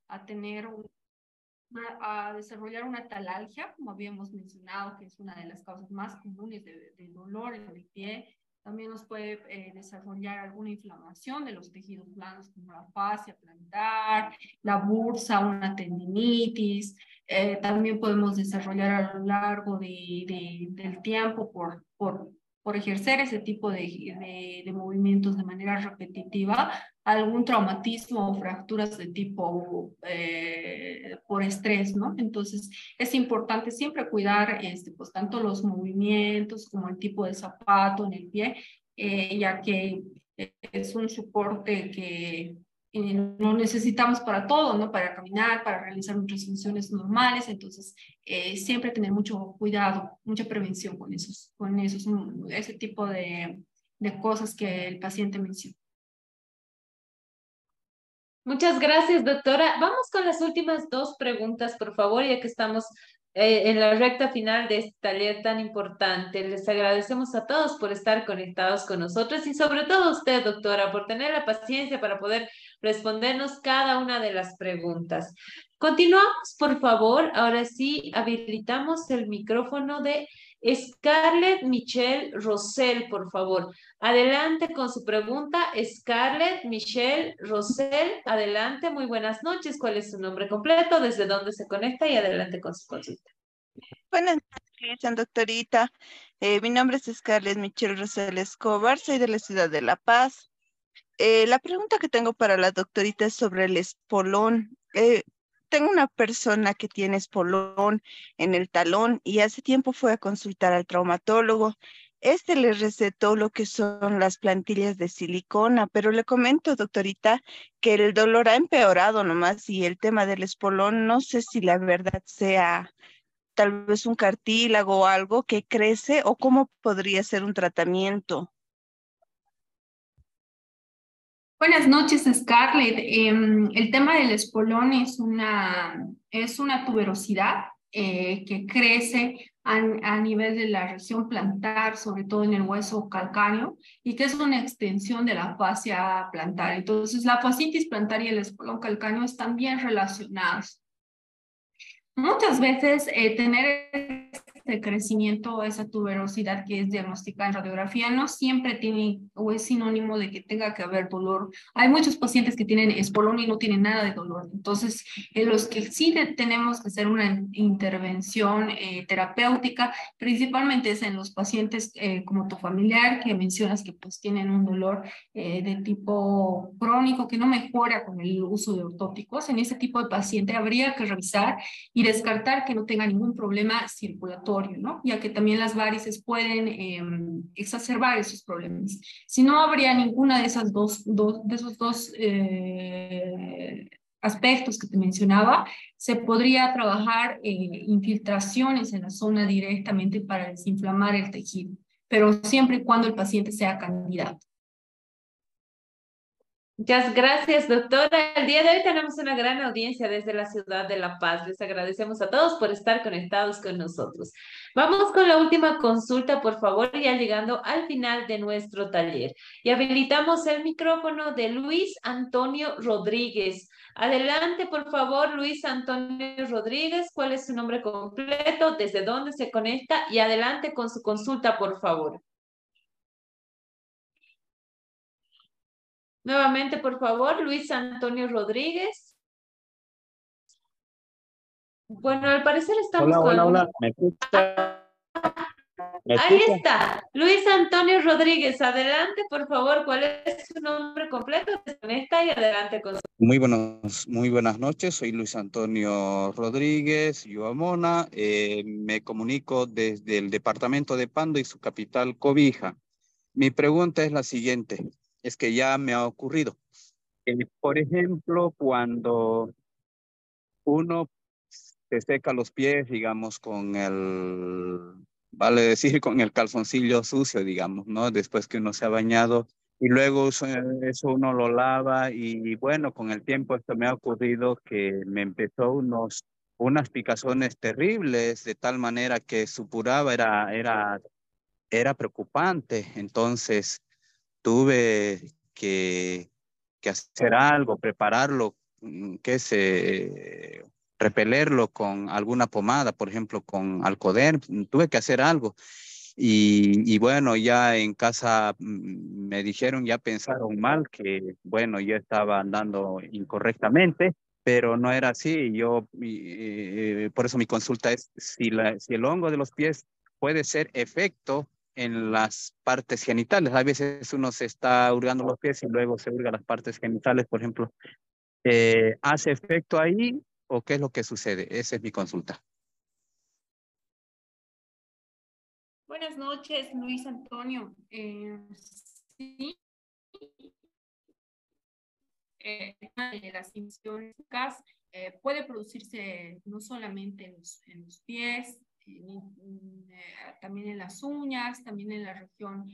A tener a desarrollar una talalgia, como habíamos mencionado, que es una de las causas más comunes de, dolor en el pie. También nos puede eh, desarrollar alguna inflamación de los tejidos blandos, como la fascia plantar, la bursa, una tendinitis. Eh, también podemos desarrollar a lo largo de, de, del tiempo por, por por ejercer ese tipo de, de, movimientos de manera repetitiva, algún traumatismo o fracturas de tipo eh, por estrés, ¿no? Entonces, es importante siempre cuidar este, pues, tanto los movimientos como el tipo de zapato en el pie, eh, ya que es un soporte que lo necesitamos para todo, ¿no? Para caminar, para realizar nuestras funciones normales, entonces eh, siempre tener mucho cuidado, mucha prevención con esos, con esos, ese tipo de, de cosas que el paciente menciona. Muchas gracias, doctora. Vamos con las últimas dos preguntas, por favor, ya que estamos eh, en la recta final de este taller tan importante. Les agradecemos a todos por estar conectados con nosotros y sobre todo a usted, doctora, por tener la paciencia para poder respondernos cada una de las preguntas. Continuamos, por favor. Ahora sí, habilitamos el micrófono de Scarlett Michelle Rosell, por favor. Adelante con su pregunta. Scarlett Michelle Rosell, adelante. Muy buenas noches. ¿Cuál es su nombre completo? ¿Desde dónde se conecta? Y adelante con su consulta. Buenas noches, doctorita. Eh, mi nombre es Scarlett Michelle Rosell Escobar. Soy de la ciudad de La Paz. Eh, la pregunta que tengo para la doctorita es sobre el espolón. Eh, tengo una persona que tiene espolón en el talón y hace tiempo fue a consultar al traumatólogo. Este le recetó lo que son las plantillas de silicona, pero le comento, doctorita, que el dolor ha empeorado nomás y el tema del espolón, no sé si la verdad sea tal vez un cartílago o algo que crece o cómo podría ser un tratamiento. Buenas noches, Scarlett. Em, el tema del espolón es una, es una tuberosidad eh, que crece a, nivel de la región plantar, sobre todo en el hueso calcáneo, y que es una extensión de la fascia plantar. Entonces, la fascitis plantar y el espolón calcáneo están bien relacionados. Muchas veces eh, tener este crecimiento, esa tuberosidad que es diagnosticada en radiografía, no siempre tiene o es sinónimo de que tenga que haber dolor. Hay muchos pacientes que tienen espolón y no tienen nada de dolor. Entonces, en los que sí tenemos que hacer una intervención eh, terapéutica, principalmente es en los pacientes eh, como tu familiar, que mencionas que pues tienen un dolor eh, de tipo crónico que no mejora con el uso de ortóticos. En ese tipo de paciente habría que revisar y descartar que no tenga ningún problema circulatorio ¿no? Ya que también las varices pueden em, exacerbar esos problemas. Si no habría ninguna de esas dos, de esos dos eh, aspectos que te mencionaba, se podría trabajar eh, infiltraciones en la zona directamente para desinflamar el tejido, pero siempre y cuando el paciente sea candidato. Muchas gracias, doctora. El día de hoy tenemos una gran audiencia desde la ciudad de La Paz. Les agradecemos a todos por estar conectados con nosotros. Vamos con la última consulta, por favor, ya llegando al final de nuestro taller. Y habilitamos el micrófono de Luis Antonio Rodríguez. Adelante, por favor, Luis Antonio Rodríguez. ¿Cuál es su nombre completo? ¿Desde dónde se conecta? Y adelante con su consulta, por favor. Nuevamente, por favor, Luis Antonio Rodríguez. Bueno, al parecer estamos hola, Hola, hola, ¿me escucha? Ahí está, Luis Antonio Rodríguez, adelante, por favor, ¿cuál es su nombre completo? Desconecta y adelante con su... Muy, buenos, muy buenas noches, soy Luis Antonio Rodríguez Yuamona, eh, me comunico desde el departamento de Pando y su capital Cobija. Mi pregunta es la siguiente, es que ya me ha ocurrido. Eh, por ejemplo, cuando uno se seca los pies, digamos, con el vale decir, con el calzoncillo sucio, digamos, ¿no? Después que uno se ha bañado y luego eso, uno lo lava y bueno, con el tiempo esto me ha ocurrido que me empezó unos, unas picazones terribles de tal manera que supuraba era, era, era preocupante. Entonces tuve que, que hacer algo, prepararlo, mm, que se repelerlo con alguna pomada, por ejemplo, con Alcoder, tuve que hacer algo. Y, y, bueno, ya en casa mm, me dijeron, ya pensaron mal, que bueno, yo estaba andando incorrectamente, pero no era así. Yo, eh, por eso mi consulta es si, la, si el hongo de los pies puede ser efecto en las partes genitales. A veces uno se está hurgando los pies y luego se hurga las partes genitales, por ejemplo. Eh, ¿Hace efecto ahí o qué es lo que sucede? Esa es mi consulta. Buenas noches, Luis Antonio. Eh, sí. Eh, las infecciones eh, puede producirse no solamente en los, en los pies, eh, también en las uñas, también en la región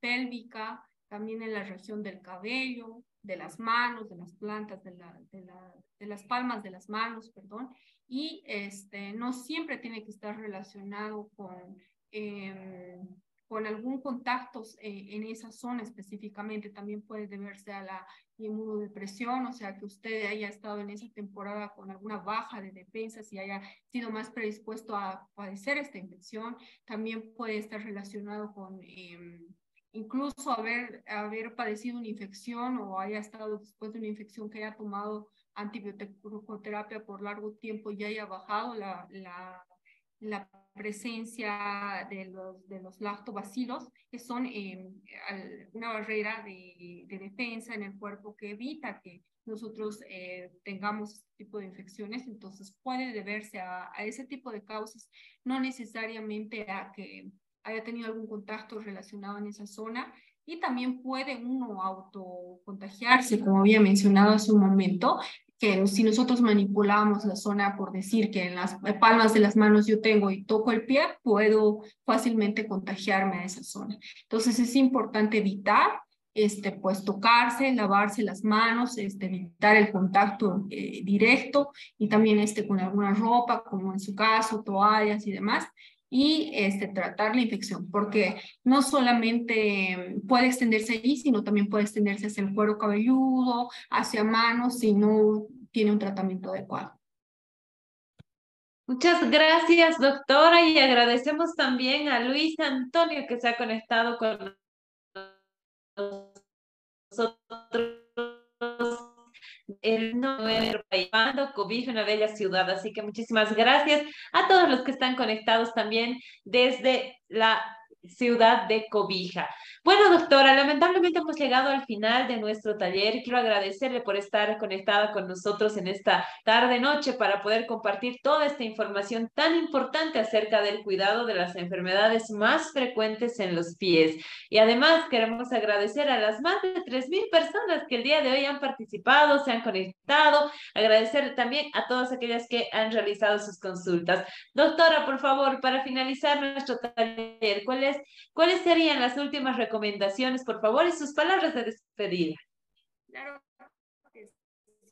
pélvica, también en la región del cabello, de las manos, de las plantas, de, la, de, la, de las palmas de las manos, perdón, y este, no siempre tiene que estar relacionado con, eh, con algún contacto eh, en esa zona específicamente. También puede deberse a la inmunodepresión, o sea, que usted haya estado en esa temporada con alguna baja de defensas y haya sido más predispuesto a padecer esta infección. También puede estar relacionado con... Eh, incluso haber, haber padecido una infección o haya estado después de una infección que haya tomado antibioterapia por largo tiempo y haya bajado la, la, la presencia de los, de los lactobacilos, que son eh, una barrera de, de, defensa en el cuerpo que evita que nosotros eh, tengamos este tipo de infecciones. Entonces puede deberse a, a ese tipo de causas, no necesariamente a que haya tenido algún contacto relacionado en esa zona y también puede uno autocontagiarse, como había mencionado hace un momento, que si nosotros manipulamos la zona por decir que en las palmas de las manos yo tengo y toco el pie, puedo fácilmente contagiarme a esa zona. Entonces es importante evitar este, pues tocarse, lavarse las manos, este, evitar el contacto eh, directo y también este, con alguna ropa, como en su caso, toallas y demás, y este, tratar la infección, porque no solamente puede extenderse allí, sino también puede extenderse hacia el cuero cabelludo, hacia manos, si no tiene un tratamiento adecuado. Muchas gracias, doctora, y agradecemos también a Luis Antonio que se ha conectado con nosotros el nuevo cobija una bella ciudad. Así que muchísimas gracias a todos los que están conectados también desde la ciudad de Cobija. Bueno, doctora, lamentablemente hemos llegado al final de nuestro taller. Quiero agradecerle por estar conectada con nosotros en esta tarde-noche para poder compartir toda esta información tan importante acerca del cuidado de las enfermedades más frecuentes en los pies. Y además queremos agradecer a las más de 3.000 personas que el día de hoy han participado, se han conectado. Agradecer también a todas aquellas que han realizado sus consultas. Doctora, por favor, para finalizar nuestro taller, ¿cuáles, serían las últimas recomendaciones? por favor, y sus palabras de despedida. Claro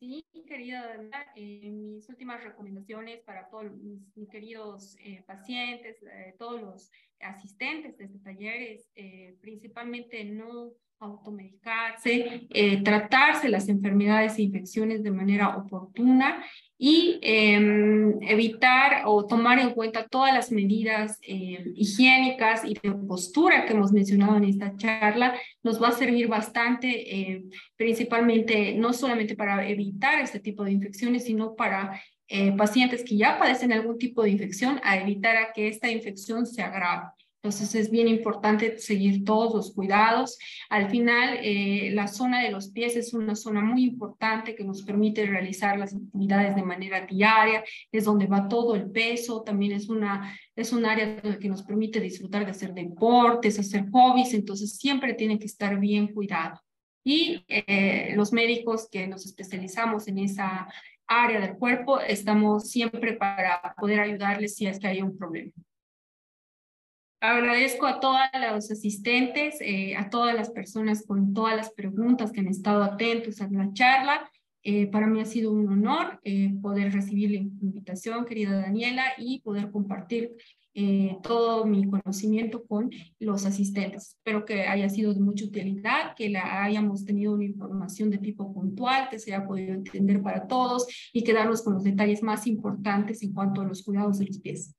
sí, querida eh, mis últimas recomendaciones para todos mis, queridos eh, pacientes, eh, todos los asistentes de este taller es eh, principalmente no automedicarse, tratarse las enfermedades e infecciones de manera oportuna y em, evitar o tomar en cuenta todas las medidas em, higiénicas y de postura que hemos mencionado en esta charla, nos va a servir bastante, em, principalmente no solamente para evitar este tipo de infecciones, sino para eh, pacientes que ya padecen algún tipo de infección a evitar a que esta infección se agrave. Entonces es bien importante seguir todos los cuidados. Al final, eh, la zona de los pies es una zona muy importante que nos permite realizar las actividades de manera diaria, es donde va todo el peso, también es, una, es un área que nos permite disfrutar de hacer deportes, hacer hobbies, entonces siempre tiene que estar bien cuidado. Y eh, los médicos que nos especializamos en esa área del cuerpo, estamos siempre para poder ayudarles si es que hay un problema. Agradezco a todos los asistentes, eh, a todas las personas con todas las preguntas que han estado atentos a la charla. Eh, para mí ha sido un honor eh, poder recibir la invitación, querida Daniela, y poder compartir todo mi conocimiento con los asistentes. Espero que haya sido de mucha utilidad, que la hayamos tenido una información de tipo puntual, que se haya podido entender para todos y quedarnos con los detalles más importantes en cuanto a los cuidados de los pies.